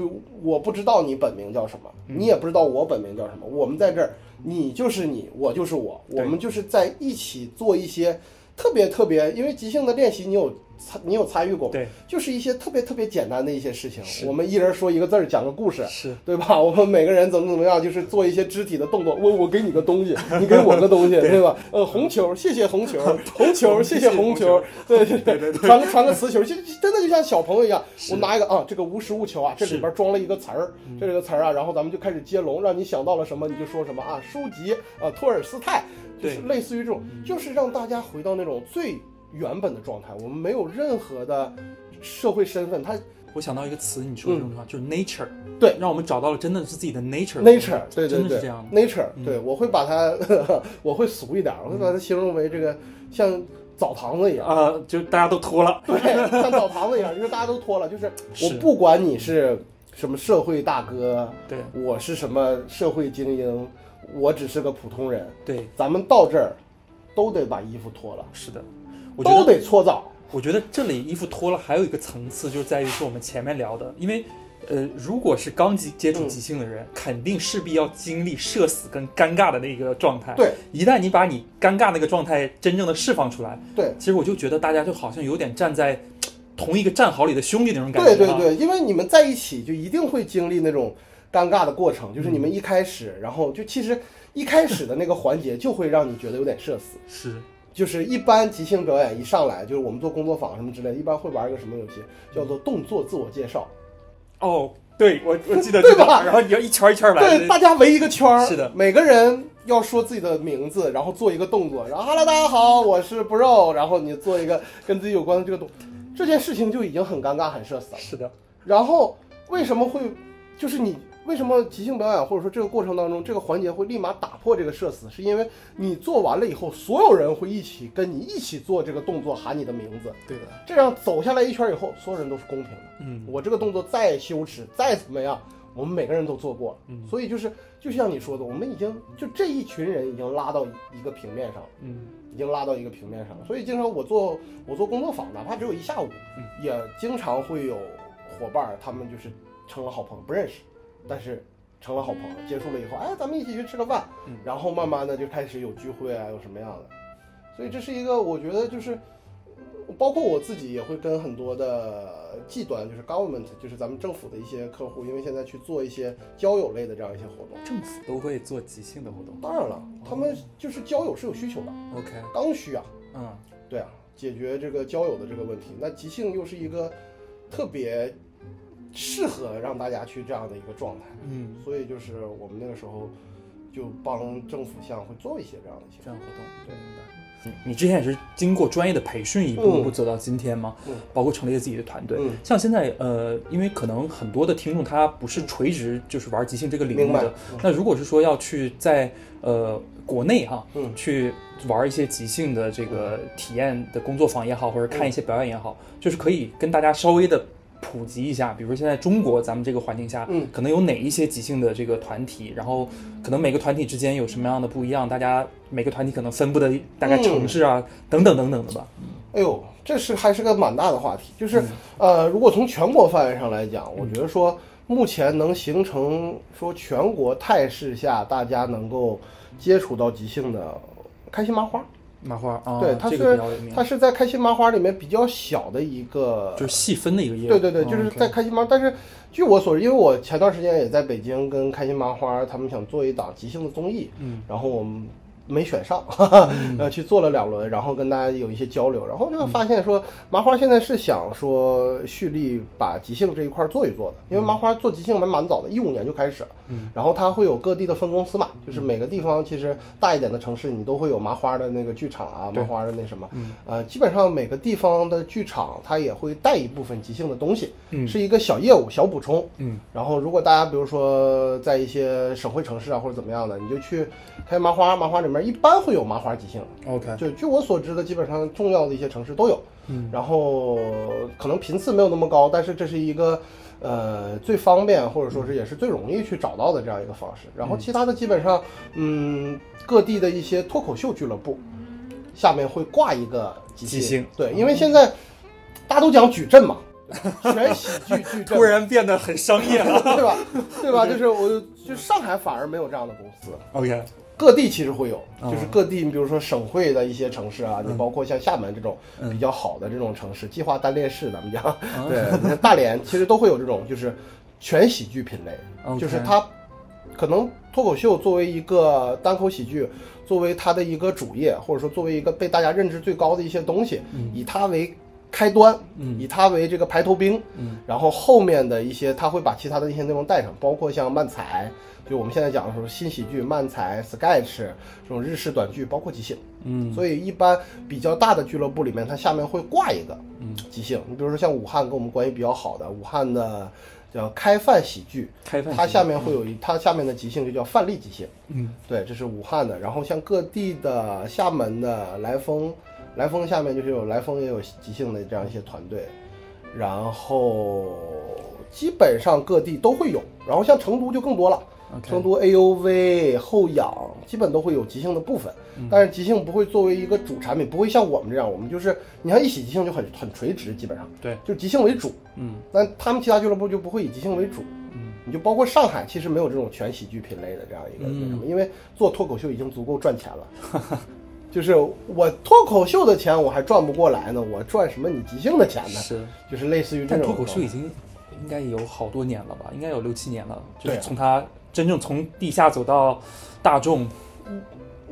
就我不知道你本名叫什么，你也不知道我本名叫什么。我们在这儿，你就是你，我就是我，我们就是在一起做一些特别特别，因为即兴的练习，你有参你有参与过吗？对，就是一些特别特别简单的一些事情。我们一人说一个字儿，讲个故事，是，对吧？我们每个人怎么怎么样，就是做一些肢体的动作。我我给你个东西，[laughs] 你给我个东西，对吧？呃，红球，谢谢红球，[laughs] 红球，谢谢红球，对对对，传个传个词球，就真的就像小朋友一样。我拿一个啊，这个无实物球啊，这里边装了一个词儿，这里个词儿啊，然后咱们就开始接龙，让你想到了什么你就说什么啊，书籍啊，托尔斯泰，就是对。类似于这种，就是让大家回到那种最原本的状态。我们没有任何的社会身份，他我想到一个词，你说的这种话、就是 nature，对。让我们找到了真的是自己的 nature。nature，对对对真的是这样的。，nature，嗯。对我会把它，[laughs] 我会俗一点，我会把它形容为这个像澡堂子一样。啊、就大家都脱了，对，像澡堂子一样，就是大家都脱了，就是我不管你是什么社会大哥，对。我是什么社会精英，我只是个普通人，对，咱们到这儿都得把衣服脱了，是的，我觉都得得搓澡。我觉得这里衣服脱了还有一个层次，就在于是我们前面聊的，因为。呃，如果是刚接接触嗯即兴的人，肯定势必要经历社死跟尴尬的那个状态。对，一旦你把你尴尬那个状态真正的释放出来，对，其实我就觉得大家就好像有点站在同一个战壕里的兄弟那种感觉、啊。对对对，因为你们在一起就一定会经历那种尴尬的过程，就是你们一开始，然后就其实一开始的那个环节就会让你觉得有点社死。是就是一般即兴表演一上来，就是我们做工作坊什么之类的，一般会玩一个什么游戏，叫做动作自我介绍。哦，对我我记得对这个吧然后你要一圈儿一圈儿来，对，大家围一个圈儿，是的每个人要说自己的名字，然后做一个动作，然后 “hello，大家好，我是 bro”，然后你做一个跟自己有关的这个动，这件事情就已经很尴尬、很社死了。是的，然后为什么会，就是你为什么即兴表演或者说这个过程当中这个环节会立马打破这个社死，是因为你做完了以后，所有人会一起跟你一起做这个动作，喊你的名字，对的，这样走下来一圈以后，所有人都是公平的。嗯，我这个动作再羞耻，再怎么样，我们每个人都做过了。嗯所以就是就像你说的，我们已经就这一群人已经拉到一个平面上了，嗯已经拉到一个平面上了。所以经常我做我做工作坊，哪怕只有一下午，嗯也经常会有伙伴儿，他们就是成了好朋友，不认识，但是成了好朋友。结束了以后，哎，咱们一起去吃个饭，嗯然后慢慢的就开始有聚会啊，有什么样的。所以这是一个，我觉得就是。包括我自己也会跟很多的技端，就是 government，就是咱们政府的一些客户，因为现在去做一些交友类的这样一些活动。政府都会做即兴的活动。当然了，他们就是交友是有需求的，OK，刚需啊，嗯，对啊，解决这个交友的这个问题。那即兴又是一个特别适合让大家去这样的一个状态，嗯，所以就是我们那个时候就帮政府项会做一些这样的一些这样活动，对明白。你你之前也是经过专业的培训，一步一步走到今天吗？嗯包括成立了自己的团队。嗯像现在呃，因为可能很多的听众他不是垂直就是玩即兴这个领域的，那如果是说要去在呃国内哈，嗯去玩一些即兴的这个体验的工作坊也好，或者看一些表演也好，就是可以跟大家稍微的。普及一下，比如说现在中国咱们这个环境下，嗯可能有哪一些即兴的这个团体，然后可能每个团体之间有什么样的不一样，大家每个团体可能分布的大概城市啊，等等等等的吧。哎呦，这是还是个蛮大的话题。就是、嗯呃，如果从全国范围上来讲，我觉得说目前能形成说全国态势下大家能够接触到即兴的开心麻花，麻花啊，对，它这是它是在开心麻花里面比较小的一个，就是细分的一个业务。对对对，就是嗯在开心麻。但是据我所知，因为我前段时间也在北京跟开心麻花他们想做一档即兴的综艺，嗯，然后我们没选上，哈 [laughs] 哈，呃，去做了两轮，然后跟大家有一些交流，然后就发现说麻花现在是想说蓄力把即兴这一块做一做的，因为麻花做即兴蛮蛮早的，一五年就开始了，嗯，然后它会有各地的分公司嘛，就是每个地方其实大一点的城市你都会有麻花的那个剧场啊，麻花的那什么，嗯，呃，基本上每个地方的剧场它也会带一部分即兴的东西，嗯。是一个小业务小补充，嗯。然后，如果大家比如说在一些省会城市啊或者怎么样的，你就去开麻花，麻花里面一般会有麻花即兴。，OK，就据我所知的，基本上重要的一些城市都有。嗯，然后可能频次没有那么高，但是这是一个呃最方便或者说是也是最容易去找到的这样一个方式。然后其他的基本上，嗯，各地的一些脱口秀俱乐部下面会挂一个即即兴对，因为现在大家都讲矩阵嘛，全喜剧矩阵，[laughs] 突然变得很商业了。对吧？[laughs] 对吧？就是我就上海反而没有这样的公司，OK，各地其实会有，哦就是各地，你比如说省会的一些城市啊，你包括像厦门这种嗯。比较好的这种城市，计划单列市咱们讲，啊 [laughs] 对，那大连其实都会有这种就是全喜剧品类，就是它可能脱口秀作为一个单口喜剧，作为它的一个主业，或者说作为一个被大家认知最高的一些东西，嗯。以它为开端，嗯。以它为这个排头兵，嗯，然后后面的一些他会把其他的一些内容带上，包括像漫才，就我们现在讲的说新喜剧、漫才、sketch 这种日式短剧，包括即兴。嗯所以一般比较大的俱乐部里面，它下面会挂一个嗯即兴。你比如说像武汉跟我们关系比较好的武汉的叫开饭喜剧，开饭它下面会有一它下面的即兴就叫范例即兴。嗯对，这是武汉的。然后像各地的厦门的来风，来风下面就是有来风也有即兴的这样一些团队，然后基本上各地都会有。然后像成都就更多了，成都 AUV 后仰基本都会有即兴的部分，但是即兴不会作为一个主产品，不会像我们这样，我们就是你看一喜即兴就很很垂直，基本上对，就即兴为主。嗯那他们其他俱乐部就不会以即兴为主，嗯，你就包括上海，其实没有这种全喜剧品类的这样一个嗯那什么，因为做脱口秀已经足够赚钱了。[laughs] 就是我脱口秀的钱我还赚不过来呢，我赚什么你即兴的钱呢？是。就是类似于这但种。脱口秀已经应该有好多年了吧？应该有六七年了，就是从它真正从地下走到大众，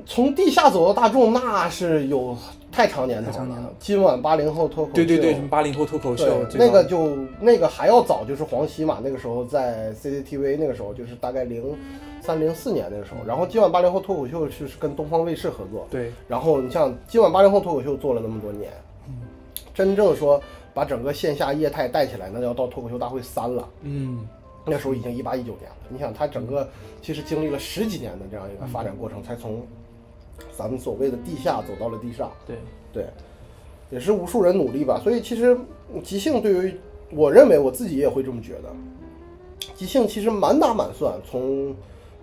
从地下走到大众，那是有太长年头太长年了。今晚八零后脱口秀，对对对，什么八零后脱口秀那个就那个还要早，就是黄西嘛，那个时候在 CCTV，那个时候就是大概零三零四年那个时候。然后今晚八零后脱口秀是跟东方卫视合作，对，然后你像今晚八零后脱口秀做了那么多年，嗯。真正说把整个线下业态带起来，那要到脱口秀大会三了。嗯那时候已经一八一九年了，你想它整个其实经历了十几年的这样一个发展过程，才从咱们所谓的地下走到了地上。对，对，也是无数人努力吧。所以其实嗯即兴对于我认为我自己也会这么觉得，即兴其实满打满算从。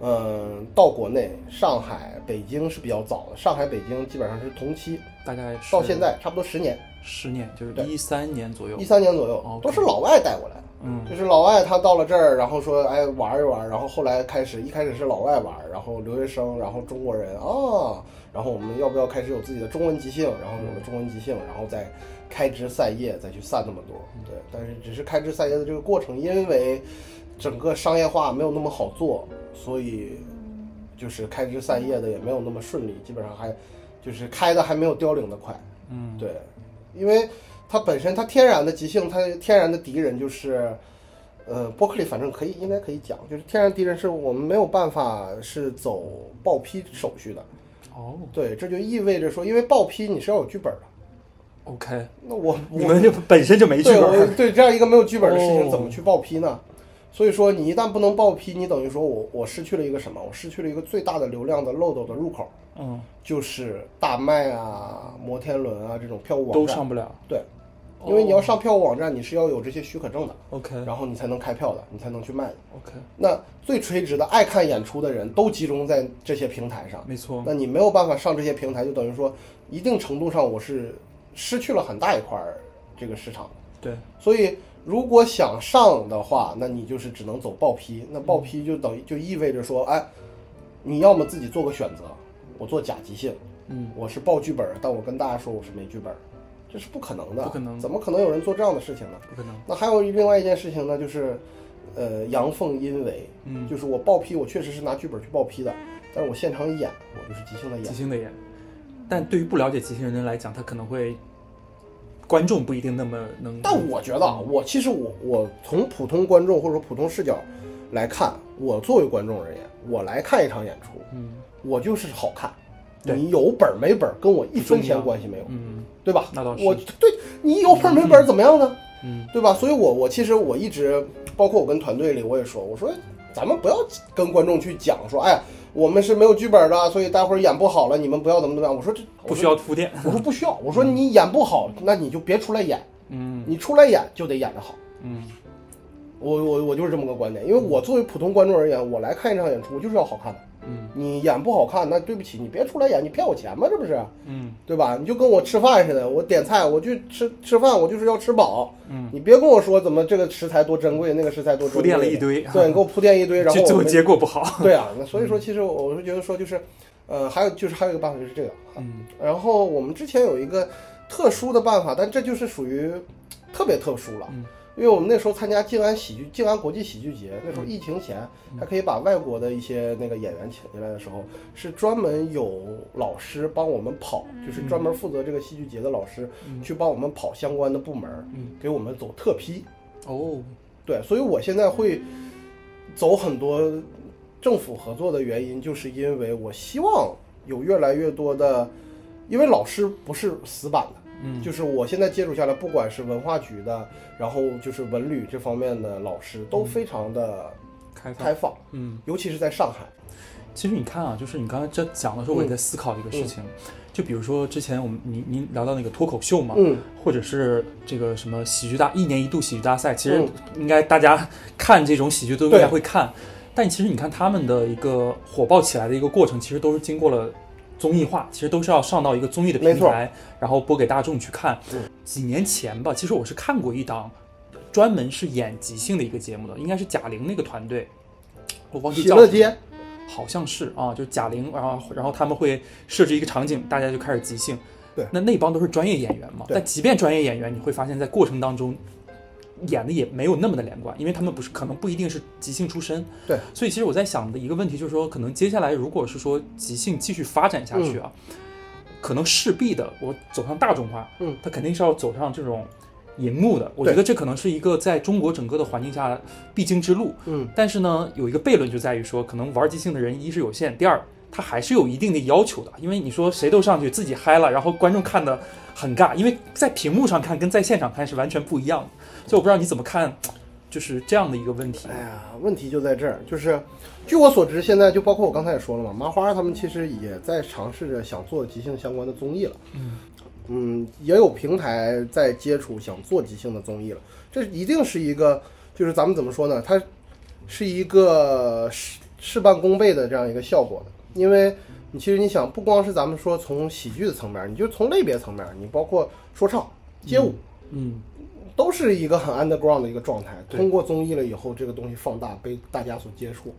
嗯，到国内，上海、北京是比较早的。上海、北京基本上是同期，大概到现在差不多十年，十年，就是对一三年左右一。三年左右都是老外带过来的。嗯就是老外他到了这儿，然后说哎玩一玩，然后后来开始一开始是老外玩，然后留学生，然后中国人啊，然后我们要不要开始有自己的中文即兴？然后有了中文即兴，然后再开枝散叶，再去散那么多。对，但是只是开枝散叶的这个过程，因为整个商业化没有那么好做，所以就是开枝散叶的也没有那么顺利，基本上还就是开的还没有凋零的快。嗯，对，因为它本身它天然的即兴，它天然的敌人就是，呃，伯克利反正可以应该可以讲，就是天然敌人是我们没有办法是走报批手续的。哦对，这就意味着说，因为报批你是要有剧本的，，OK，那我你们就本身就没剧本儿。对 [laughs] 这样一个没有剧本的事情哦怎么去报批呢？所以说你一旦不能报批，你等于说我我失去了一个什么？我失去了一个最大的流量的漏斗的入口，嗯，就是大麦啊、摩天轮啊这种票务网站。都上不了。对，因为你要上票务网站，你是要有这些许可证的，OK 然后你才能开票的，你才能去卖的。OK，那最垂直的爱看演出的人都集中在这些平台上，没错。那你没有办法上这些平台，就等于说一定程度上我是失去了很大一块儿这个市场。对，所以如果想上的话，那你就是只能走报批。那报批就等于就意味着说，哎，你要么自己做个选择，我做假即兴，嗯，我是报剧本，但我跟大家说我是没剧本，这是不可能的，不可能怎么可能有人做这样的事情呢？不可能。那还有另外一件事情呢，就是，呃，阳奉阴违，嗯，就是我报批，我确实是拿剧本去报批的，但是我现场演，我就是即兴的演即。兴的演，但对于不了解即兴的人来讲，他可能会观众不一定那么能。但我觉得啊，我其实我我从普通观众或者说普通视角来看，我作为观众而言，我来看一场演出，嗯我就是好看。对你有本儿没本儿跟我一分钱关系没有，嗯对吧？那倒是我对你有本儿没本儿怎么样呢？嗯对吧？所以我我其实我一直，包括我跟团队里我也说，我说咱们不要跟观众去讲说，哎，我们是没有剧本的，所以待会儿演不好了，你们不要怎么怎么样。我说这不需要铺垫。[laughs] 我说不需要，我说你演不好，那你就别出来演，嗯你出来演就得演得好。嗯我我我就是这么个观点，因为我作为普通观众而言，我来看一场演出，我就是要好看的。嗯你演不好看，那对不起，你别出来演，你骗我钱吗？这不是，嗯对吧？你就跟我吃饭似的，我点菜，我去吃吃饭，我就是要吃饱。嗯，你别跟我说怎么这个食材多珍贵，那个食材多珍贵，铺垫了一堆对 [laughs] 你给我铺垫一堆，然后最后结果不好。对啊，[laughs] 那所以说其实我我是觉得说就是，呃，还有就是还有一个办法就是这个，嗯 [laughs] 然后我们之前有一个特殊的办法，但这就是属于特别特殊了。嗯因为我们那时候参加静安喜剧、静安国际喜剧节，那时候疫情前还可以把外国的一些那个演员请进来的时候，是专门有老师帮我们跑，就是专门负责这个戏剧节的老师去帮我们跑相关的部门，嗯给我们走特批。哦，对，所以我现在会走很多政府合作的原因，就是因为我希望有越来越多的，因为老师不是死板的，嗯。就是我现在接触下来，不管是文化局的，然后就是文旅这方面的老师，都非常的开放，开放，嗯。尤其是在上海。其实你看啊，就是你刚才这讲的时候，我也在思考一个事情，就比如说之前我们您您聊到那个脱口秀嘛，嗯，或者是这个什么喜剧大一年一度喜剧大赛，其实嗯。应该大家看这种喜剧都应该会看，但其实你看他们的一个火爆起来的一个过程，其实都是经过了。综艺化其实都是要上到一个综艺的平台，然后播给大众去看。嗯几年前吧，其实我是看过一档专门是演即兴的一个节目的，应该是贾玲那个团队，我忘记叫什么喜乐街，好像是啊，就是贾玲，然后然后他们会设置一个场景，大家就开始即兴。对那那帮都是专业演员嘛。但即便专业演员，你会发现在过程当中演的也没有那么的连贯，因为他们不是可能不一定是即兴出身。对。所以其实我在想的一个问题就是说，可能接下来如果是说即兴继续发展下去啊，可能势必的我走向大众化，嗯，它肯定是要走上这种。荧幕的，我觉得这可能是一个在中国整个的环境下必经之路。嗯，但是呢，有一个悖论就在于说，可能玩即兴的人一是有限，第二他还是有一定的要求的，因为你说谁都上去自己嗨了，然后观众看的很尬，因为在屏幕上看跟在现场看是完全不一样的。所以我不知道你怎么看，就是这样的一个问题。哎呀，问题就在这儿，就是据我所知，现在就包括我刚才也说了嘛，麻花他们其实也在尝试着想做即兴相关的综艺了。嗯嗯，也有平台在接触想做即兴的综艺了。这一定是一个，就是咱们怎么说呢？它是一个事事半功倍的这样一个效果的。因为你其实你想，不光是咱们说从喜剧的层面，你就从类别层面，你包括说唱、街舞，嗯都是一个很 underground 的一个状态。通过综艺了以后，这个东西放大，被大家所接触。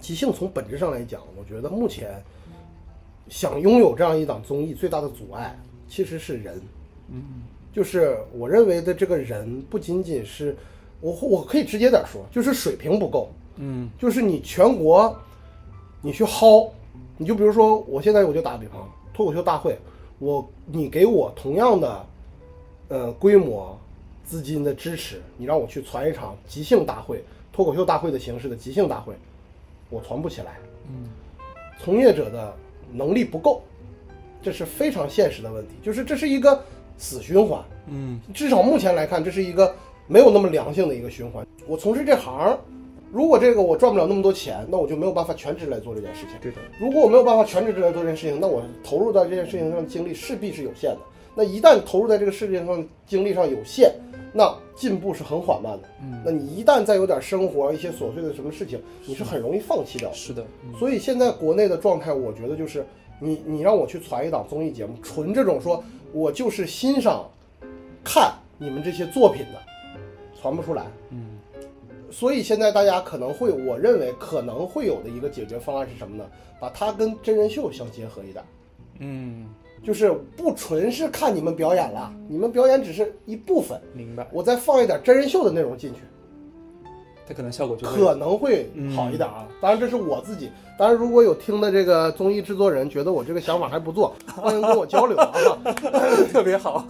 即兴从本质上来讲，我觉得目前想拥有这样一档综艺，最大的阻碍其实是人。嗯就是我认为的这个人，不仅仅是我我可以直接点说，就是水平不够。嗯就是你全国，你去薅，你就比如说，我现在我就打个比方，脱口秀大会，我你给我同样的，呃规模、资金的支持，你让我去传一场即兴大会，脱口秀大会的形式的即兴大会，我传不起来，嗯从业者的能力不够，这是非常现实的问题，就是这是一个死循环。嗯至少目前来看，这是一个没有那么良性的一个循环。我从事这行，如果这个我赚不了那么多钱，那我就没有办法全职来做这件事情。对的，如果我没有办法全职来做这件事情，那我投入到这件事情上的精力势必是有限的。那一旦投入在这个事情上精力上有限，那进步是很缓慢的。嗯那你一旦再有点生活一些琐碎的什么事情，你是很容易放弃掉的。是的，嗯所以现在国内的状态，我觉得就是你你让我去传一档综艺节目，纯这种说我就是欣赏看你们这些作品的，传不出来。嗯所以现在大家可能会，我认为可能会有的一个解决方案是什么呢？把它跟真人秀相结合一点，嗯，就是不纯是看你们表演了，你们表演只是一部分，明白，我再放一点真人秀的内容进去，它可能效果就会可能会好一点啊。当然这是我自己，当然如果有听的这个综艺制作人觉得我这个想法还不错，欢迎跟我交流啊。[laughs] 特别好，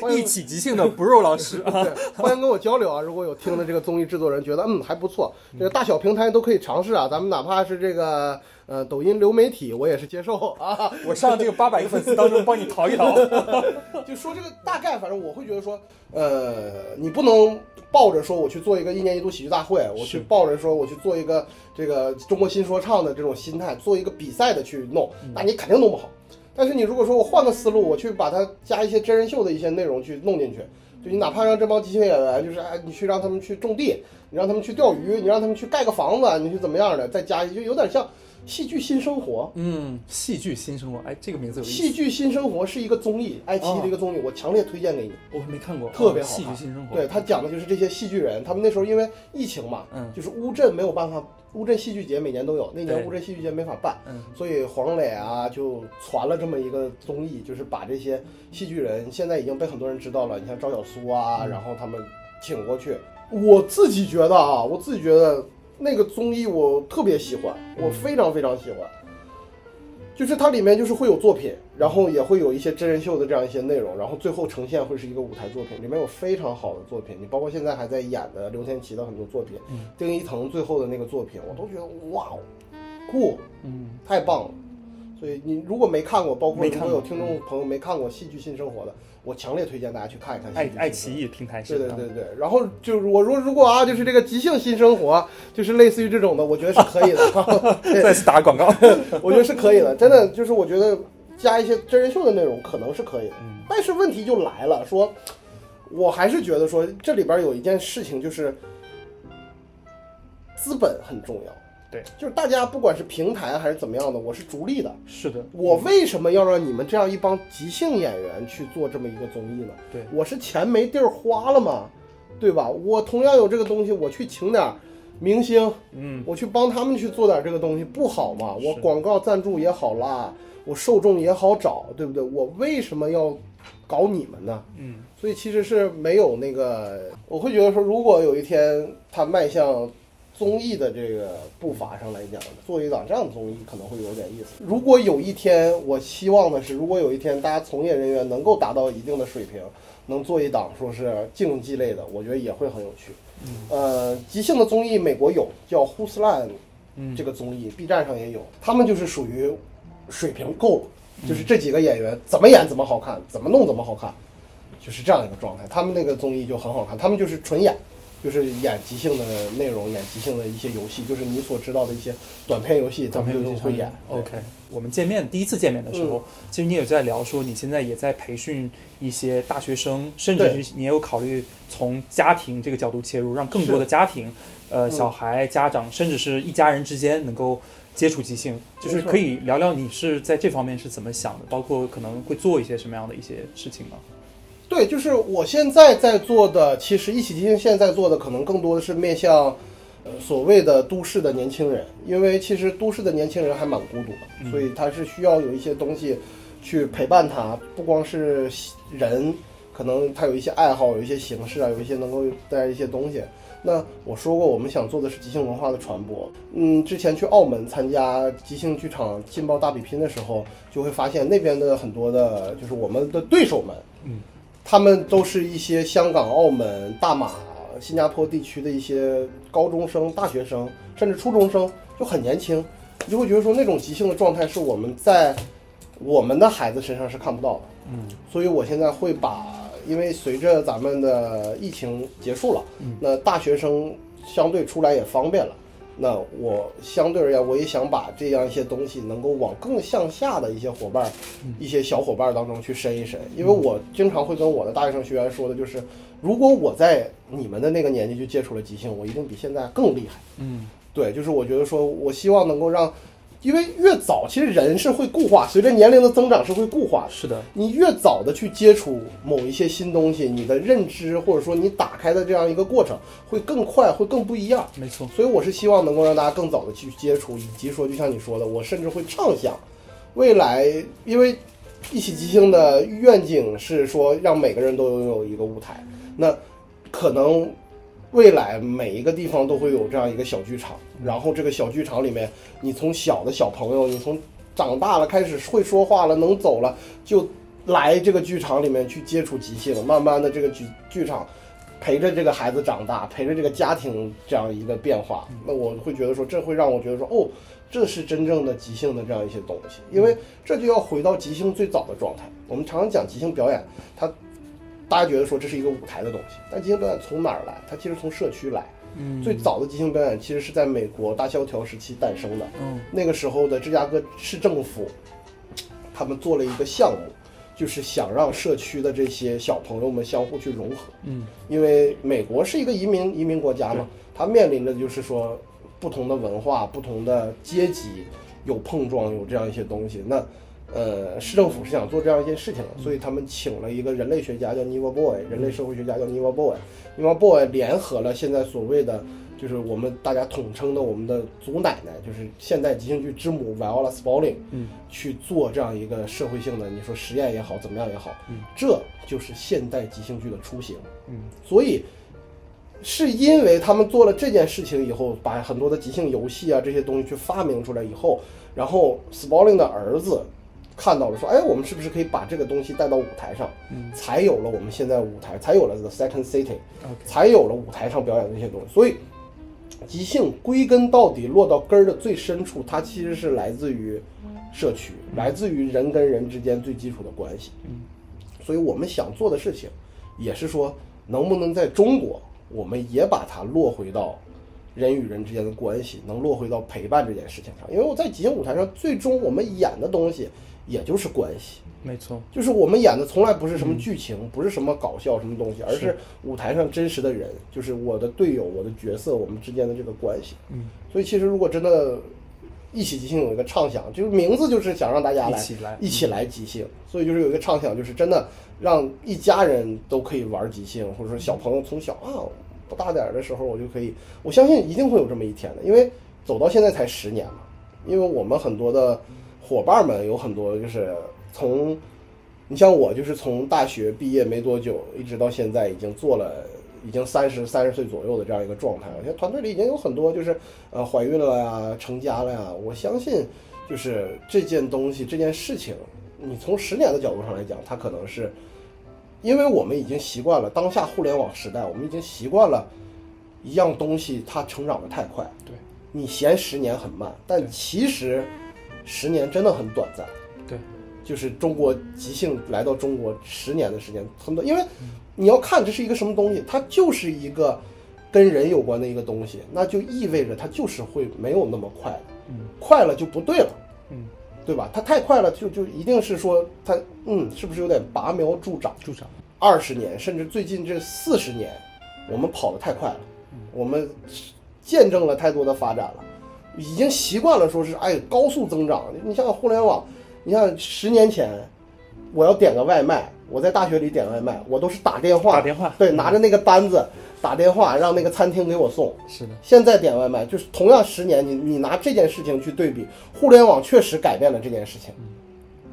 欢迎一起即兴的不肉老师啊，对，欢迎跟我交流啊！如果有听的这个综艺制作人觉得嗯还不错，这个大小平台都可以尝试啊。咱们哪怕是这个呃抖音流媒体，我也是接受啊。[laughs] 我上这个八百个粉丝当中帮你淘一淘。[laughs] 就说这个大概，反正我会觉得说，呃，你不能抱着说我去做一个一年一度喜剧大会，我去抱着说我去做一个这个中国新说唱的这种心态，做一个比赛的去弄，那你肯定弄不好。但是你如果说我换个思路，我去把它加一些真人秀的一些内容去弄进去，就你哪怕让这帮即兴演员，就是哎，你去让他们去种地，你让他们去钓鱼，你让他们去盖个房子，你去怎么样的，再加一就有点像戏剧新生活。嗯，戏剧新生活，哎，这个名字有意思，戏剧新生活是一个综艺，爱奇艺的一个综艺，我强烈推荐给你。我还没看过，特别好哦戏剧看新生活，对他讲的就是这些戏剧人，他们那时候因为疫情嘛，嗯。就是乌镇没有办法，乌镇戏剧节每年都有，那年乌镇戏剧节没法办，嗯。所以黄磊啊就传了这么一个综艺，就是把这些戏剧人现在已经被很多人知道了，你像赵小苏啊，嗯。然后他们请过去。我自己觉得啊，我自己觉得那个综艺我特别喜欢，我非常非常喜欢。就是它里面就是会有作品，然后也会有一些真人秀的这样一些内容，然后最后呈现会是一个舞台作品，里面有非常好的作品，你包括现在还在演的刘天琪的很多作品，嗯丁一腾最后的那个作品，我都觉得哇哦，酷，嗯，太棒了。所以你如果没看过，包括如果有听众朋友没看过《戏剧新生活》的，我强烈推荐大家去看一看《爱爱奇艺平台对对对对，然后就是我说如果啊，就是这个即兴新生活，就是类似于这种的，我觉得是可以的。[laughs] [laughs] 对再次打个广告。[laughs] 我觉得是可以的，真的就是我觉得加一些真人秀的内容可能是可以的，嗯但是问题就来了，说我还是觉得说这里边有一件事情就是资本很重要，对，就是大家不管是平台还是怎么样的，我是逐利的，是的，我为什么要让你们这样一帮即兴演员去做这么一个综艺呢？对我是钱没地儿花了嘛，对吧？我同样有这个东西，我去请点明星，嗯，我去帮他们去做点这个东西，不好吗？我广告赞助也好拉，我受众也好找，对不对？我为什么要搞你们呢？嗯，所以其实是没有那个，我会觉得说，如果有一天他迈向综艺的这个步伐上来讲，做一档这样的综艺可能会有点意思。如果有一天，我希望的是，如果有一天大家从业人员能够达到一定的水平，能做一档说是竞技类的，我觉得也会很有趣。呃，即兴的综艺美国有叫《Who's Line》嗯这个综艺，B 站上也有，他们就是属于水平够了，就是这几个演员怎么演怎么好看，怎么弄怎么好看，就是这样一个状态。他们那个综艺就很好看，他们就是纯演，就是演即兴的内容，演即兴的一些游戏，就是你所知道的一些短片游戏，他们就会演。OK，我们见面第一次见面的时候，嗯。其实你也在聊说你现在也在培训一些大学生，甚至对。是你也有考虑从家庭这个角度切入，让更多的家庭、呃嗯。小孩、家长，甚至是一家人之间能够接触即兴，就是可以聊聊你是在这方面是怎么想的，包括可能会做一些什么样的一些事情吗？对，就是我现在在做的，其实一起即兴现在做的可能更多的是面向，呃，所谓的都市的年轻人，因为其实都市的年轻人还蛮孤独的，所以他是需要有一些东西去陪伴他，不光是人，可能他有一些爱好，有一些形式啊，有一些能够带一些东西。那我说过，我们想做的是即兴文化的传播。嗯，之前去澳门参加即兴剧场劲爆大比拼的时候，就会发现那边的很多的，就是我们的对手们，嗯，他们都是一些香港、澳门、大马、新加坡地区的一些高中生、大学生，甚至初中生，就很年轻，你就会觉得说那种即兴的状态是我们在我们的孩子身上是看不到的。嗯，所以我现在会把，因为随着咱们的疫情结束了，嗯那大学生相对出来也方便了。那我相对而言，我也想把这样一些东西能够往更向下的一些伙伴、一些小伙伴当中去伸一伸，因为我经常会跟我的大学生学员说的就是，如果我在你们的那个年纪就接触了即兴，我一定比现在更厉害。嗯，对，就是我觉得说，我希望能够让，因为越早，其实人是会固化，随着年龄的增长是会固化的。是的，你越早的去接触某一些新东西，你的认知或者说你打开的这样一个过程会更快，会更不一样。没错，所以我是希望能够让大家更早的去接触，以及说，就像你说的，我甚至会畅想未来，因为一起即兴的愿景是说让每个人都拥有一个舞台，那可能未来每一个地方都会有这样一个小剧场，然后这个小剧场里面，你从小的小朋友，你从长大了开始会说话了，能走了，就来这个剧场里面去接触即兴，慢慢的这个剧剧场陪着这个孩子长大，陪着这个家庭这样一个变化，那我会觉得说，这会让我觉得说，哦，这是真正的即兴的这样一些东西，因为这就要回到即兴最早的状态。我们常常讲即兴表演，它大家觉得说这是一个舞台的东西，但即兴表演从哪儿来？它其实从社区来。嗯，最早的即兴表演其实是在美国大萧条时期诞生的。嗯那个时候的芝加哥市政府，他们做了一个项目，就是想让社区的这些小朋友们相互去融合。嗯，因为美国是一个移民移民国家嘛，它面临的就是说不同的文化、不同的阶级有碰撞，有这样一些东西。那呃，市政府是想做这样一件事情的，所以他们请了一个人类学家叫 Niva Boy，人类社会学家叫 Niva Boy。Niva Boy 联合了现在所谓的就是我们大家统称的我们的祖奶奶，就是现代即兴剧之母 Viola Spolin，嗯，去做这样一个社会性的，你说实验也好，怎么样也好，嗯，这就是现代即兴剧的雏形。嗯，所以是因为他们做了这件事情以后，把很多的即兴游戏啊这些东西去发明出来以后，然后 Spalding 的儿子看到了，说，哎，我们是不是可以把这个东西带到舞台上？嗯才有了我们现在舞台，才有了 The Second City，OK 才有了舞台上表演的那些东西。所以，即兴归根到底落到根儿的最深处，它其实是来自于社区，来自于人跟人之间最基础的关系。嗯，所以我们想做的事情，也是说，能不能在中国，我们也把它落回到人与人之间的关系，能落回到陪伴这件事情上。因为我在即兴舞台上，最终我们演的东西也就是关系。没错，就是我们演的从来不是什么剧情，不是什么搞笑什么东西，而是舞台上真实的人，就是我的队友、我的角色，我们之间的这个关系。嗯，所以其实如果真的，一起即兴有一个畅想，就是名字就是想让大家来一起来一起来即兴，所以就是有一个畅想，就是真的让一家人都可以玩即兴，或者说小朋友从小啊不大点儿的时候我就可以，我相信一定会有这么一天的，因为走到现在才十年嘛，因为我们很多的伙伴们有很多就是从，你像我就是从大学毕业没多久，一直到现在已经做了。已经三十三十岁左右的这样一个状态了，现在团队里已经有很多就是呃怀孕了呀、成家了呀。我相信，就是这件东西、这件事情，你从十年的角度上来讲，它可能是，因为我们已经习惯了当下互联网时代，我们已经习惯了一样东西它成长的太快。对，你嫌十年很慢，但其实十年真的很短暂。对，就是中国即兴来到中国十年的时间，很短，因为你要看这是一个什么东西，它就是一个跟人有关的一个东西，那就意味着它就是会没有那么快了，嗯快了就不对了，嗯，对吧？它太快了，就就一定是说它嗯，是不是有点拔苗助长？助长，二十年，甚至最近这四十年，我们跑得太快了，我们见证了太多的发展了，已经习惯了说是哎高速增长。你像互联网，你像十年前，我要点个外卖，我在大学里点外卖，我都是打电话，打电话对，拿着那个单子打电话让那个餐厅给我送。是的，现在点外卖就是同样十年，你你拿这件事情去对比，互联网确实改变了这件事情，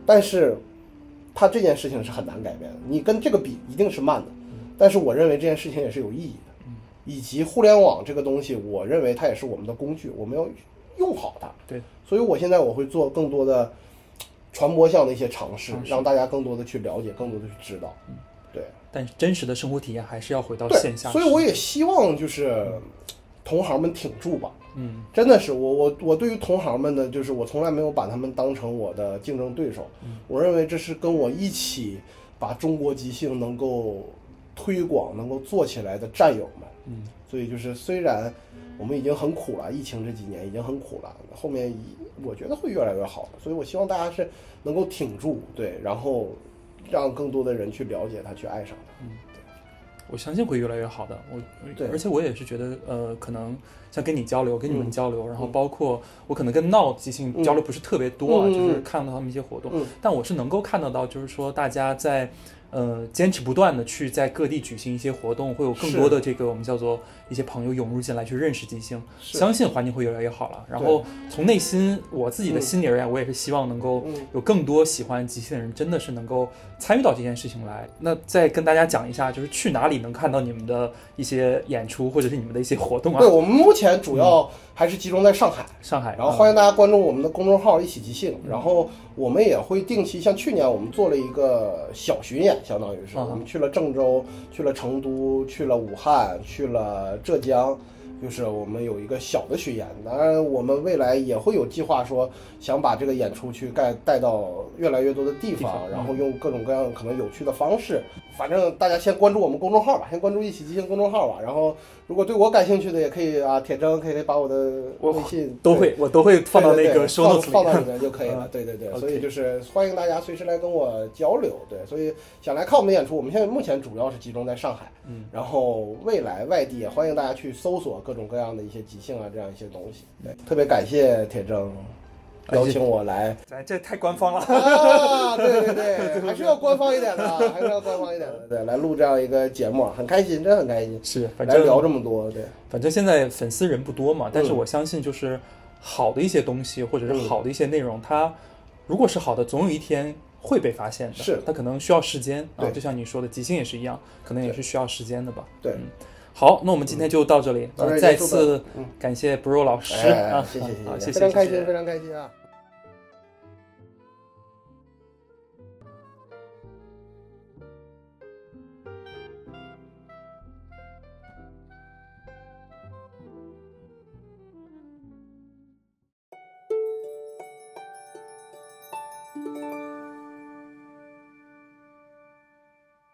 但是它这件事情是很难改变的。你跟这个比一定是慢的，但是我认为这件事情也是有意义的，以及互联网这个东西，我认为它也是我们的工具，我们要用好它。对，所以我现在我会做更多的传播项的一些尝试让大家更多的去了解，更多的去知道。对。但是真实的生活体验还是要回到线，下，所以我也希望就是同行们挺住吧。嗯真的是我我我对于同行们呢，就是我从来没有把他们当成我的竞争对手。我认为这是跟我一起把中国即兴能够推广、能够做起来的战友们。嗯，所以就是虽然我们已经很苦了，疫情这几年已经很苦了，后面我觉得会越来越好的。所以我希望大家是能够挺住，对，然后让更多的人去了解它，去爱上它。我相信会越来越好的。我对而且我也是觉得，呃，可能像跟你交流，跟你们嗯交流，然后嗯包括我可能跟闹即兴嗯交流不是特别多啊，嗯嗯就是嗯看到他们一些活动，嗯但我是能够看得到，就是说大家在。呃，坚持不断的去在各地举行一些活动，会有更多的这个我们叫做一些朋友涌入进来去认识金星，相信环境会越来越好了。然后从内心我自己的心里而言，我也是希望能够嗯有更多喜欢即兴的人，真的是能够参与到这件事情来。那再跟大家讲一下，就是去哪里能看到你们的一些演出，或者是你们的一些活动啊对，？我们目前主要还是集中在上海。上海，然后欢迎大家关注我们的公众号“一起即兴”，然后我们也会定期，像去年我们做了一个小巡演，相当于是嗯我们去了郑州、去了成都、去了武汉、去了浙江，就是我们有一个小的巡演。当然，我们未来也会有计划说想把这个演出去带带到越来越多的地方，地方然后用各种各样可能有趣的方式。反正大家先关注我们公众号吧，先关注“一起即兴”公众号吧。然后如果对我感兴趣的，也可以啊，铁铮可以把我的微信都会，我都会放到那个对对对 show 放 notes 里放到里面。就可以了。嗯 [laughs] 对对对，所以就是欢迎大家随时来跟我交流。对，所以想来看我们的演出，我们现在目前主要是集中在上海，嗯，然后未来外地也欢迎大家去搜索各种各样的一些即兴啊这样一些东西。对，特别感谢铁铮邀请我来咱这太官方了。啊，对对对，还是要官方一点的，啊，[laughs] 还是要官方一点的。对，来录这样一个节目，很开心，真的很开心。是，反正聊这么多，对，反正现在粉丝人不多嘛，但是嗯我相信就是好的一些东西，或者是嗯好的一些内容，它如果是好的，总有一天会被发现的。是它可能需要时间啊，就像你说的，即兴也是一样，可能也是需要时间的吧。对嗯好，那我们今天就到这里，再次嗯。感谢 Bro 老师哎啊，谢谢谢谢，好谢谢，非常开心，谢谢非常开心啊。